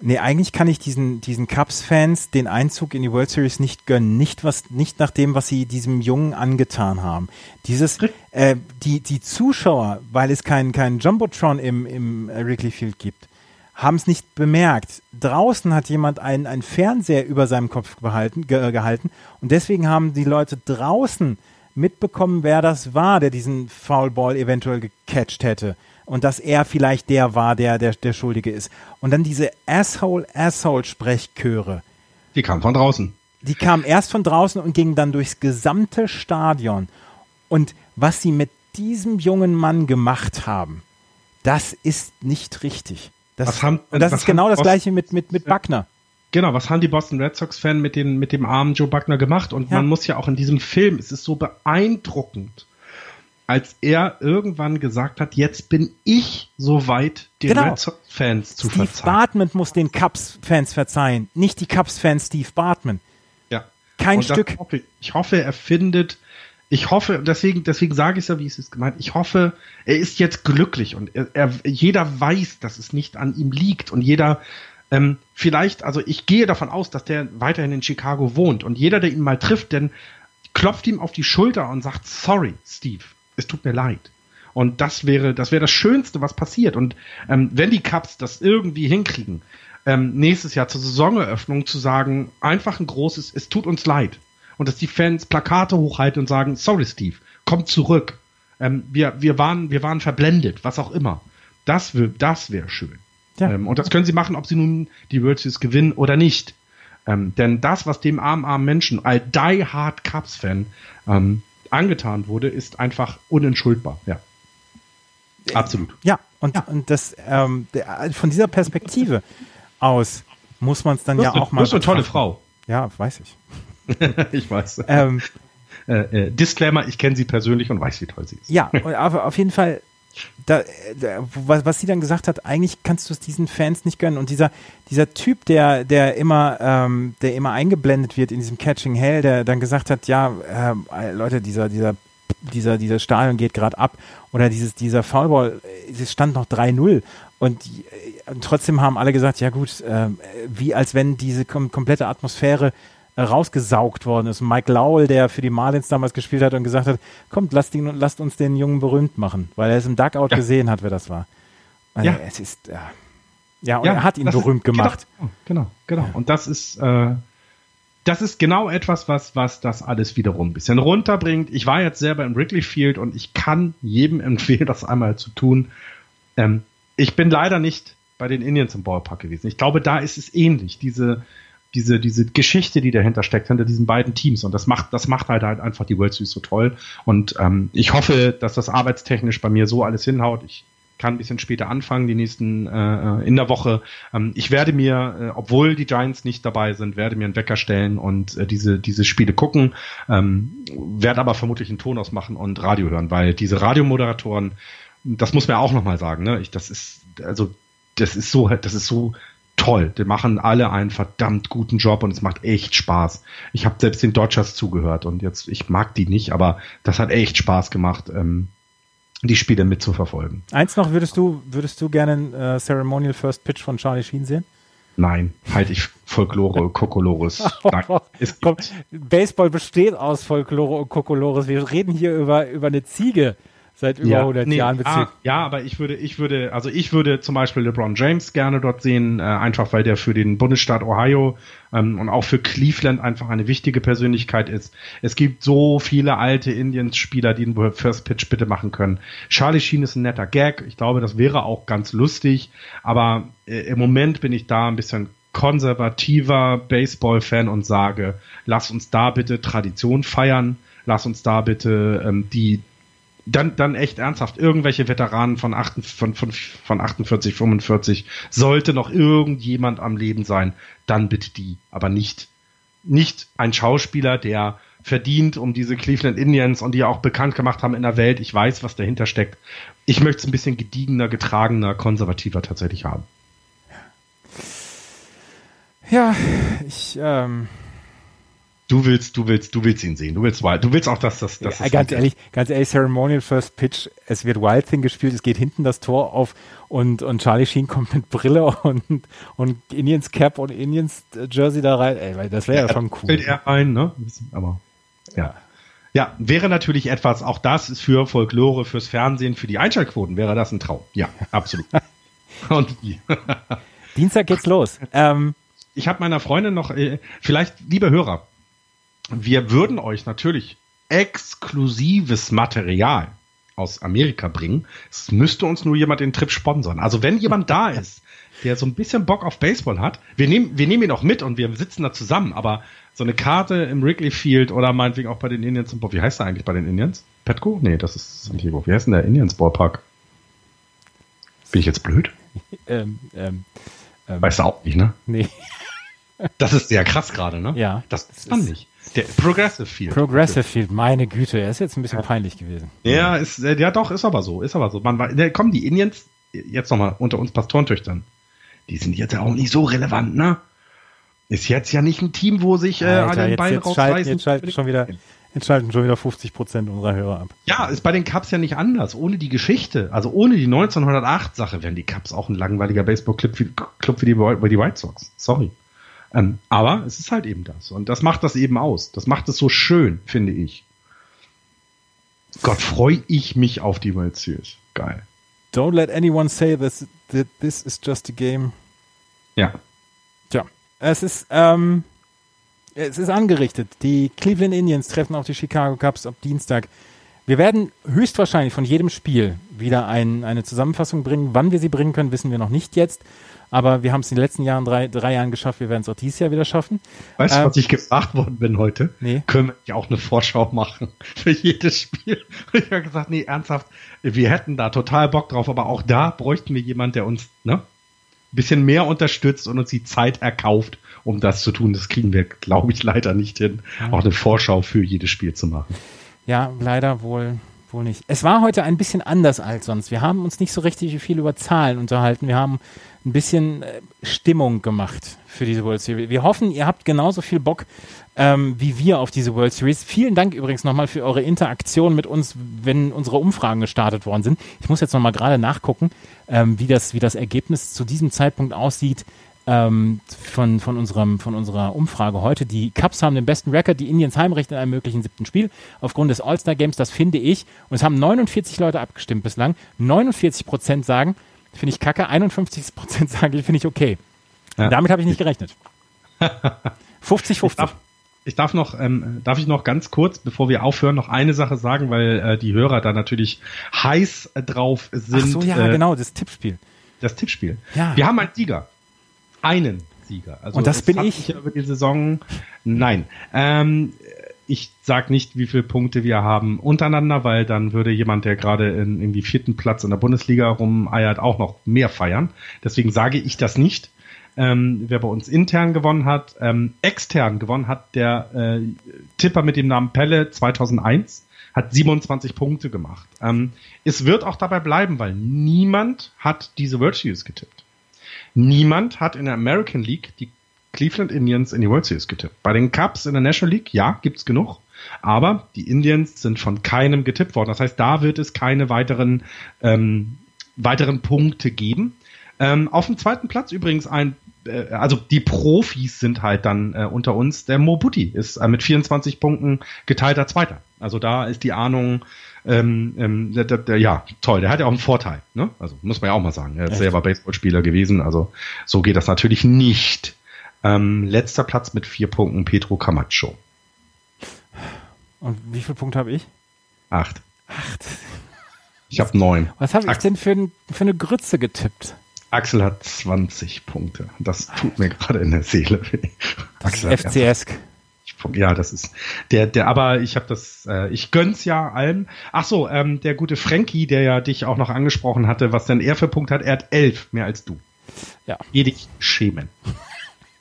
[SPEAKER 3] nee, eigentlich kann ich diesen, diesen Cubs-Fans den Einzug in die World Series nicht gönnen. Nicht was, nicht nach dem, was sie diesem Jungen angetan haben. Dieses, äh, die, die Zuschauer, weil es keinen kein Jumbotron im, im Wrigley Field gibt, haben es nicht bemerkt. Draußen hat jemand einen, einen Fernseher über seinem Kopf behalten, ge, gehalten und deswegen haben die Leute draußen mitbekommen, wer das war, der diesen Foulball eventuell gecatcht hätte und dass er vielleicht der war, der, der, der Schuldige ist. Und dann diese Asshole, Asshole-Sprechchöre.
[SPEAKER 4] Die kamen von draußen.
[SPEAKER 3] Die kamen erst von draußen und gingen dann durchs gesamte Stadion. Und was sie mit diesem jungen Mann gemacht haben, das ist nicht richtig. Das, haben, und das ist genau das Boston, gleiche mit, mit, mit Buckner.
[SPEAKER 4] Genau, was haben die Boston Red Sox-Fans mit, mit dem armen Joe Buckner gemacht? Und ja. man muss ja auch in diesem Film, es ist so beeindruckend, als er irgendwann gesagt hat, jetzt bin ich soweit, den genau. Red Sox-Fans zu
[SPEAKER 3] Steve
[SPEAKER 4] verzeihen.
[SPEAKER 3] Steve Bartman muss den Cubs-Fans verzeihen, nicht die Cubs-Fans Steve Bartman.
[SPEAKER 4] Ja.
[SPEAKER 3] Kein Und Stück.
[SPEAKER 4] Hoffe, ich hoffe, er findet, ich hoffe, deswegen, deswegen sage ich es ja, wie es ist gemeint, ich hoffe, er ist jetzt glücklich und er, er, jeder weiß, dass es nicht an ihm liegt und jeder, ähm, vielleicht, also ich gehe davon aus, dass der weiterhin in Chicago wohnt und jeder, der ihn mal trifft, denn klopft ihm auf die Schulter und sagt, sorry, Steve es tut mir leid. Und das wäre, das wäre das Schönste, was passiert. Und ähm, wenn die Cups das irgendwie hinkriegen, ähm, nächstes Jahr zur Saisoneröffnung zu sagen, einfach ein großes, es tut uns leid. Und dass die Fans Plakate hochhalten und sagen, sorry Steve, komm zurück. Ähm, wir, wir, waren, wir waren verblendet, was auch immer. Das, das wäre schön. Ja. Ähm, und das können sie machen, ob sie nun die World Series gewinnen oder nicht. Ähm, denn das, was dem armen, armen Menschen, all die Hard Cups Fan, ähm, angetan wurde, ist einfach unentschuldbar. Ja. Absolut.
[SPEAKER 3] Ja, und, ja. und das ähm, der, von dieser Perspektive aus muss man es dann ja auch mal.
[SPEAKER 4] Du bist eine tolle Frau.
[SPEAKER 3] Ja, weiß ich.
[SPEAKER 4] ich weiß. Ähm, äh, äh, Disclaimer, ich kenne sie persönlich und weiß, wie toll sie ist.
[SPEAKER 3] Ja, aber auf jeden Fall da, da, was, was sie dann gesagt hat, eigentlich kannst du es diesen Fans nicht gönnen. Und dieser, dieser Typ, der, der immer, ähm, der immer eingeblendet wird in diesem Catching Hell, der dann gesagt hat, ja, äh, Leute, dieser, dieser, dieser, dieser Stadion geht gerade ab oder dieses, dieser Foulball, es stand noch 3-0 und, äh, und, trotzdem haben alle gesagt, ja gut, äh, wie als wenn diese kom komplette Atmosphäre rausgesaugt worden ist. Mike Lowell, der für die Marlins damals gespielt hat und gesagt hat, kommt, lasst, ihn, lasst uns den Jungen berühmt machen, weil er es im Duckout ja. gesehen hat, wer das war. Also ja. Es ist, ja. Ja, und ja, er hat ihn berühmt ist, genau, gemacht.
[SPEAKER 4] Genau, genau. genau. Und das ist, äh, das ist genau etwas, was, was das alles wiederum ein bisschen runterbringt. Ich war jetzt selber im Wrigley Field und ich kann jedem empfehlen, das einmal zu tun. Ähm, ich bin leider nicht bei den Indians im Ballpark gewesen. Ich glaube, da ist es ähnlich. Diese, diese, diese Geschichte, die dahinter steckt, hinter diesen beiden Teams. Und das macht, das macht halt halt einfach die World Series so toll. Und ähm, ich hoffe, dass das arbeitstechnisch bei mir so alles hinhaut. Ich kann ein bisschen später anfangen, die nächsten äh, in der Woche. Ähm, ich werde mir, äh, obwohl die Giants nicht dabei sind, werde mir einen Wecker stellen und äh, diese diese Spiele gucken. Ähm, werde aber vermutlich einen Ton ausmachen und Radio hören, weil diese Radiomoderatoren, das muss man auch noch mal sagen, ne? Ich, das ist also das ist so, das ist so toll. Die machen alle einen verdammt guten Job und es macht echt Spaß. Ich habe selbst den Dodgers zugehört und jetzt, ich mag die nicht, aber das hat echt Spaß gemacht, ähm, die Spiele mitzuverfolgen.
[SPEAKER 3] Eins noch, würdest du, würdest du gerne einen äh, Ceremonial First Pitch von Charlie Sheen sehen?
[SPEAKER 4] Nein, halte ich Folklore, Kokolores.
[SPEAKER 3] Baseball besteht aus Folklore und Kokolores. Wir reden hier über, über eine Ziege seit über ja, 100 nee, Jahren
[SPEAKER 4] bezieht. Ah, ja, aber ich würde, ich würde, also ich würde zum Beispiel LeBron James gerne dort sehen, äh, einfach weil der für den Bundesstaat Ohio ähm, und auch für Cleveland einfach eine wichtige Persönlichkeit ist. Es gibt so viele alte Indians-Spieler, die den First Pitch bitte machen können. Charlie Sheen ist ein netter Gag. Ich glaube, das wäre auch ganz lustig, aber äh, im Moment bin ich da ein bisschen konservativer Baseball-Fan und sage, lass uns da bitte Tradition feiern, lass uns da bitte ähm, die dann, dann echt ernsthaft, irgendwelche Veteranen von, 8, von, von, von 48, 45, sollte noch irgendjemand am Leben sein, dann bitte die, aber nicht, nicht ein Schauspieler, der verdient um diese Cleveland Indians und die auch bekannt gemacht haben in der Welt. Ich weiß, was dahinter steckt. Ich möchte es ein bisschen gediegener, getragener, konservativer tatsächlich haben.
[SPEAKER 3] Ja, ich, ähm,
[SPEAKER 4] Du willst, du willst, du willst ihn sehen. Du willst Wild. Du willst auch, dass das, dass
[SPEAKER 3] ja, ganz ehrlich, ganz ehrlich, Ceremonial First Pitch. Es wird Wild Thing gespielt. Es geht hinten das Tor auf und und Charlie Sheen kommt mit Brille und und Indians Cap und Indians Jersey da rein. Ey, das wäre ja, ja, schon cool.
[SPEAKER 4] Fällt er ein, ne? Aber ja. Ja, wäre natürlich etwas. Auch das ist für Folklore, fürs Fernsehen, für die Einschaltquoten wäre das ein Traum. Ja, absolut. und
[SPEAKER 3] Dienstag geht's los. Ähm,
[SPEAKER 4] ich habe meiner Freundin noch, äh, vielleicht, liebe Hörer, wir würden euch natürlich exklusives Material aus Amerika bringen. Es müsste uns nur jemand den Trip sponsern. Also wenn jemand da ist, der so ein bisschen Bock auf Baseball hat, wir nehmen, wir nehmen ihn auch mit und wir sitzen da zusammen, aber so eine Karte im Wrigley Field oder meinetwegen auch bei den Indians. Wie heißt der eigentlich bei den Indians? Petco? Nee, das ist San Diego. Wie heißt denn der Indians Ballpark? Bin ich jetzt blöd? ähm, ähm, ähm, weißt du auch nicht, ne?
[SPEAKER 3] Nee.
[SPEAKER 4] Das ist sehr krass gerade, ne?
[SPEAKER 3] Ja.
[SPEAKER 4] Das ist man nicht. Der Progressive Field.
[SPEAKER 3] Progressive Field, meine Güte, er ist jetzt ein bisschen ja. peinlich gewesen.
[SPEAKER 4] Ja, ist, äh, ja doch, ist aber so, ist aber so. Man, ne, kommen die Indians, jetzt nochmal unter uns Pastorentöchtern, die sind jetzt ja auch nicht so relevant, ne? Ist jetzt ja nicht ein Team, wo sich äh, Alter, alle den Bein rausreißen.
[SPEAKER 3] Jetzt schalten schon wieder, jetzt schalten schon wieder 50 Prozent unserer Hörer ab.
[SPEAKER 4] Ja, ist bei den Cubs ja nicht anders. Ohne die Geschichte, also ohne die 1908-Sache, wären die Cubs auch ein langweiliger Baseball-Club wie, Club wie, die, wie die White Sox. Sorry. Ähm, aber es ist halt eben das. Und das macht das eben aus. Das macht es so schön, finde ich. Gott, freue ich mich auf die World Series. Geil.
[SPEAKER 3] Don't let anyone say this, that this is just a game.
[SPEAKER 4] Ja.
[SPEAKER 3] Tja, es ist, ähm, es ist angerichtet. Die Cleveland Indians treffen auf die Chicago Cubs ab Dienstag. Wir werden höchstwahrscheinlich von jedem Spiel wieder ein, eine Zusammenfassung bringen. Wann wir sie bringen können, wissen wir noch nicht jetzt. Aber wir haben es in den letzten Jahren, drei, drei Jahren geschafft. Wir werden es auch dieses Jahr wieder schaffen.
[SPEAKER 4] Weißt du, ähm, was ich gefragt worden bin heute?
[SPEAKER 3] Nee.
[SPEAKER 4] Können wir ja auch eine Vorschau machen für jedes Spiel? Ich habe gesagt, nee, ernsthaft, wir hätten da total Bock drauf, aber auch da bräuchten wir jemand, der uns, ne? Ein bisschen mehr unterstützt und uns die Zeit erkauft, um das zu tun. Das kriegen wir, glaube ich, leider nicht hin, ja. auch eine Vorschau für jedes Spiel zu machen.
[SPEAKER 3] Ja, leider wohl, wohl nicht. Es war heute ein bisschen anders als sonst. Wir haben uns nicht so richtig viel über Zahlen unterhalten. Wir haben ein bisschen äh, Stimmung gemacht für diese World Series. Wir hoffen, ihr habt genauso viel Bock ähm, wie wir auf diese World Series. Vielen Dank übrigens nochmal für eure Interaktion mit uns, wenn unsere Umfragen gestartet worden sind. Ich muss jetzt nochmal gerade nachgucken, ähm, wie, das, wie das Ergebnis zu diesem Zeitpunkt aussieht. Ähm, von, von, unserem, von unserer Umfrage heute. Die Cubs haben den besten Rekord, die Indians Heimrecht in einem möglichen siebten Spiel aufgrund des All-Star-Games, das finde ich. Und es haben 49 Leute abgestimmt bislang. 49 Prozent sagen, finde ich kacke, 51 Prozent sagen, finde ich okay. Ja. Damit habe ich nicht gerechnet. 50-50.
[SPEAKER 4] Ich darf, ich darf noch, ähm, darf ich noch ganz kurz, bevor wir aufhören, noch eine Sache sagen, weil äh, die Hörer da natürlich heiß drauf sind. Ach
[SPEAKER 3] so, ja, äh, genau, das Tippspiel.
[SPEAKER 4] Das Tippspiel. Ja. Wir haben einen Sieger. Einen Sieger.
[SPEAKER 3] Also Und das bin ich.
[SPEAKER 4] Über die Saison. Nein. Ähm, ich sag nicht, wie viele Punkte wir haben untereinander, weil dann würde jemand, der gerade in irgendwie vierten Platz in der Bundesliga rumeiert, auch noch mehr feiern. Deswegen sage ich das nicht. Ähm, wer bei uns intern gewonnen hat, ähm, extern gewonnen hat der äh, Tipper mit dem Namen Pelle 2001 hat 27 Punkte gemacht. Ähm, es wird auch dabei bleiben, weil niemand hat diese Series getippt. Niemand hat in der American League die Cleveland Indians in die World Series getippt. Bei den Cubs in der National League, ja, gibt's genug. Aber die Indians sind von keinem getippt worden. Das heißt, da wird es keine weiteren, ähm, weiteren Punkte geben. Ähm, auf dem zweiten Platz übrigens ein äh, also die Profis sind halt dann äh, unter uns. Der Mobuti ist äh, mit 24 Punkten geteilter Zweiter. Also da ist die Ahnung, ähm, ähm, der, der, der, ja, toll, der hat ja auch einen Vorteil, ne? Also muss man ja auch mal sagen. Er ist selber Baseballspieler gewesen, also so geht das natürlich nicht. Ähm, letzter Platz mit vier Punkten Pedro Camacho.
[SPEAKER 3] Und wie viele Punkte habe ich?
[SPEAKER 4] Acht.
[SPEAKER 3] Acht.
[SPEAKER 4] Ich habe neun.
[SPEAKER 3] Was habe ich denn für, für eine Grütze getippt?
[SPEAKER 4] Axel hat 20 Punkte. Das tut mir gerade in der Seele weh.
[SPEAKER 3] Das ist FCS.
[SPEAKER 4] Ja, das ist der, der, aber ich habe das, äh, ich gönn's ja allen. Ach so, ähm, der gute Frankie, der ja dich auch noch angesprochen hatte, was denn er für Punkte hat, er hat elf mehr als du.
[SPEAKER 3] Ja.
[SPEAKER 4] Dich schämen.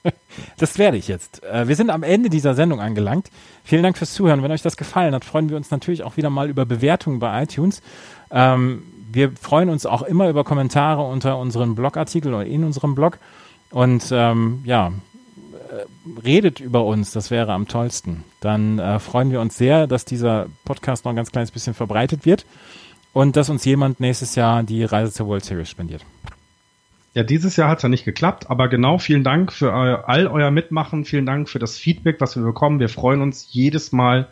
[SPEAKER 3] Das werde ich jetzt. Äh, wir sind am Ende dieser Sendung angelangt. Vielen Dank fürs Zuhören. Wenn euch das gefallen hat, freuen wir uns natürlich auch wieder mal über Bewertungen bei iTunes. Ähm, wir freuen uns auch immer über Kommentare unter unseren Blogartikeln oder in unserem Blog. Und ähm, ja, äh, redet über uns, das wäre am tollsten. Dann äh, freuen wir uns sehr, dass dieser Podcast noch ein ganz kleines bisschen verbreitet wird und dass uns jemand nächstes Jahr die Reise zur World Series spendiert.
[SPEAKER 4] Ja, dieses Jahr hat es ja nicht geklappt, aber genau vielen Dank für all euer Mitmachen, vielen Dank für das Feedback, was wir bekommen. Wir freuen uns jedes Mal,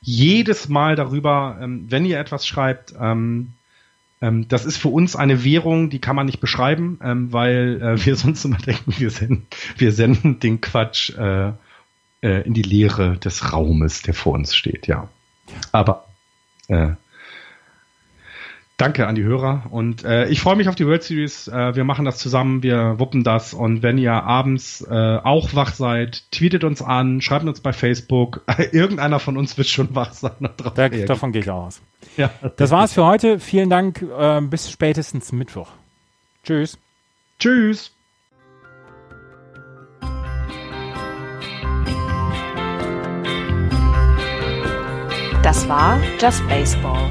[SPEAKER 4] jedes Mal darüber, ähm, wenn ihr etwas schreibt. Ähm, ähm, das ist für uns eine Währung, die kann man nicht beschreiben, weil äh, wir sonst immer denken, wir senden, wir senden den Quatsch äh, äh, in die Leere des Raumes, der vor uns steht, ja. Aber äh, Danke an die Hörer und äh, ich freue mich auf die World Series. Äh, wir machen das zusammen, wir wuppen das und wenn ihr abends äh, auch wach seid, tweetet uns an, schreibt uns bei Facebook. Irgendeiner von uns wird schon wach sein.
[SPEAKER 3] Da, davon gehe ich aus. Ja. Das war's für heute. Vielen Dank. Äh, bis spätestens Mittwoch. Tschüss.
[SPEAKER 4] Tschüss.
[SPEAKER 1] Das war Just Baseball.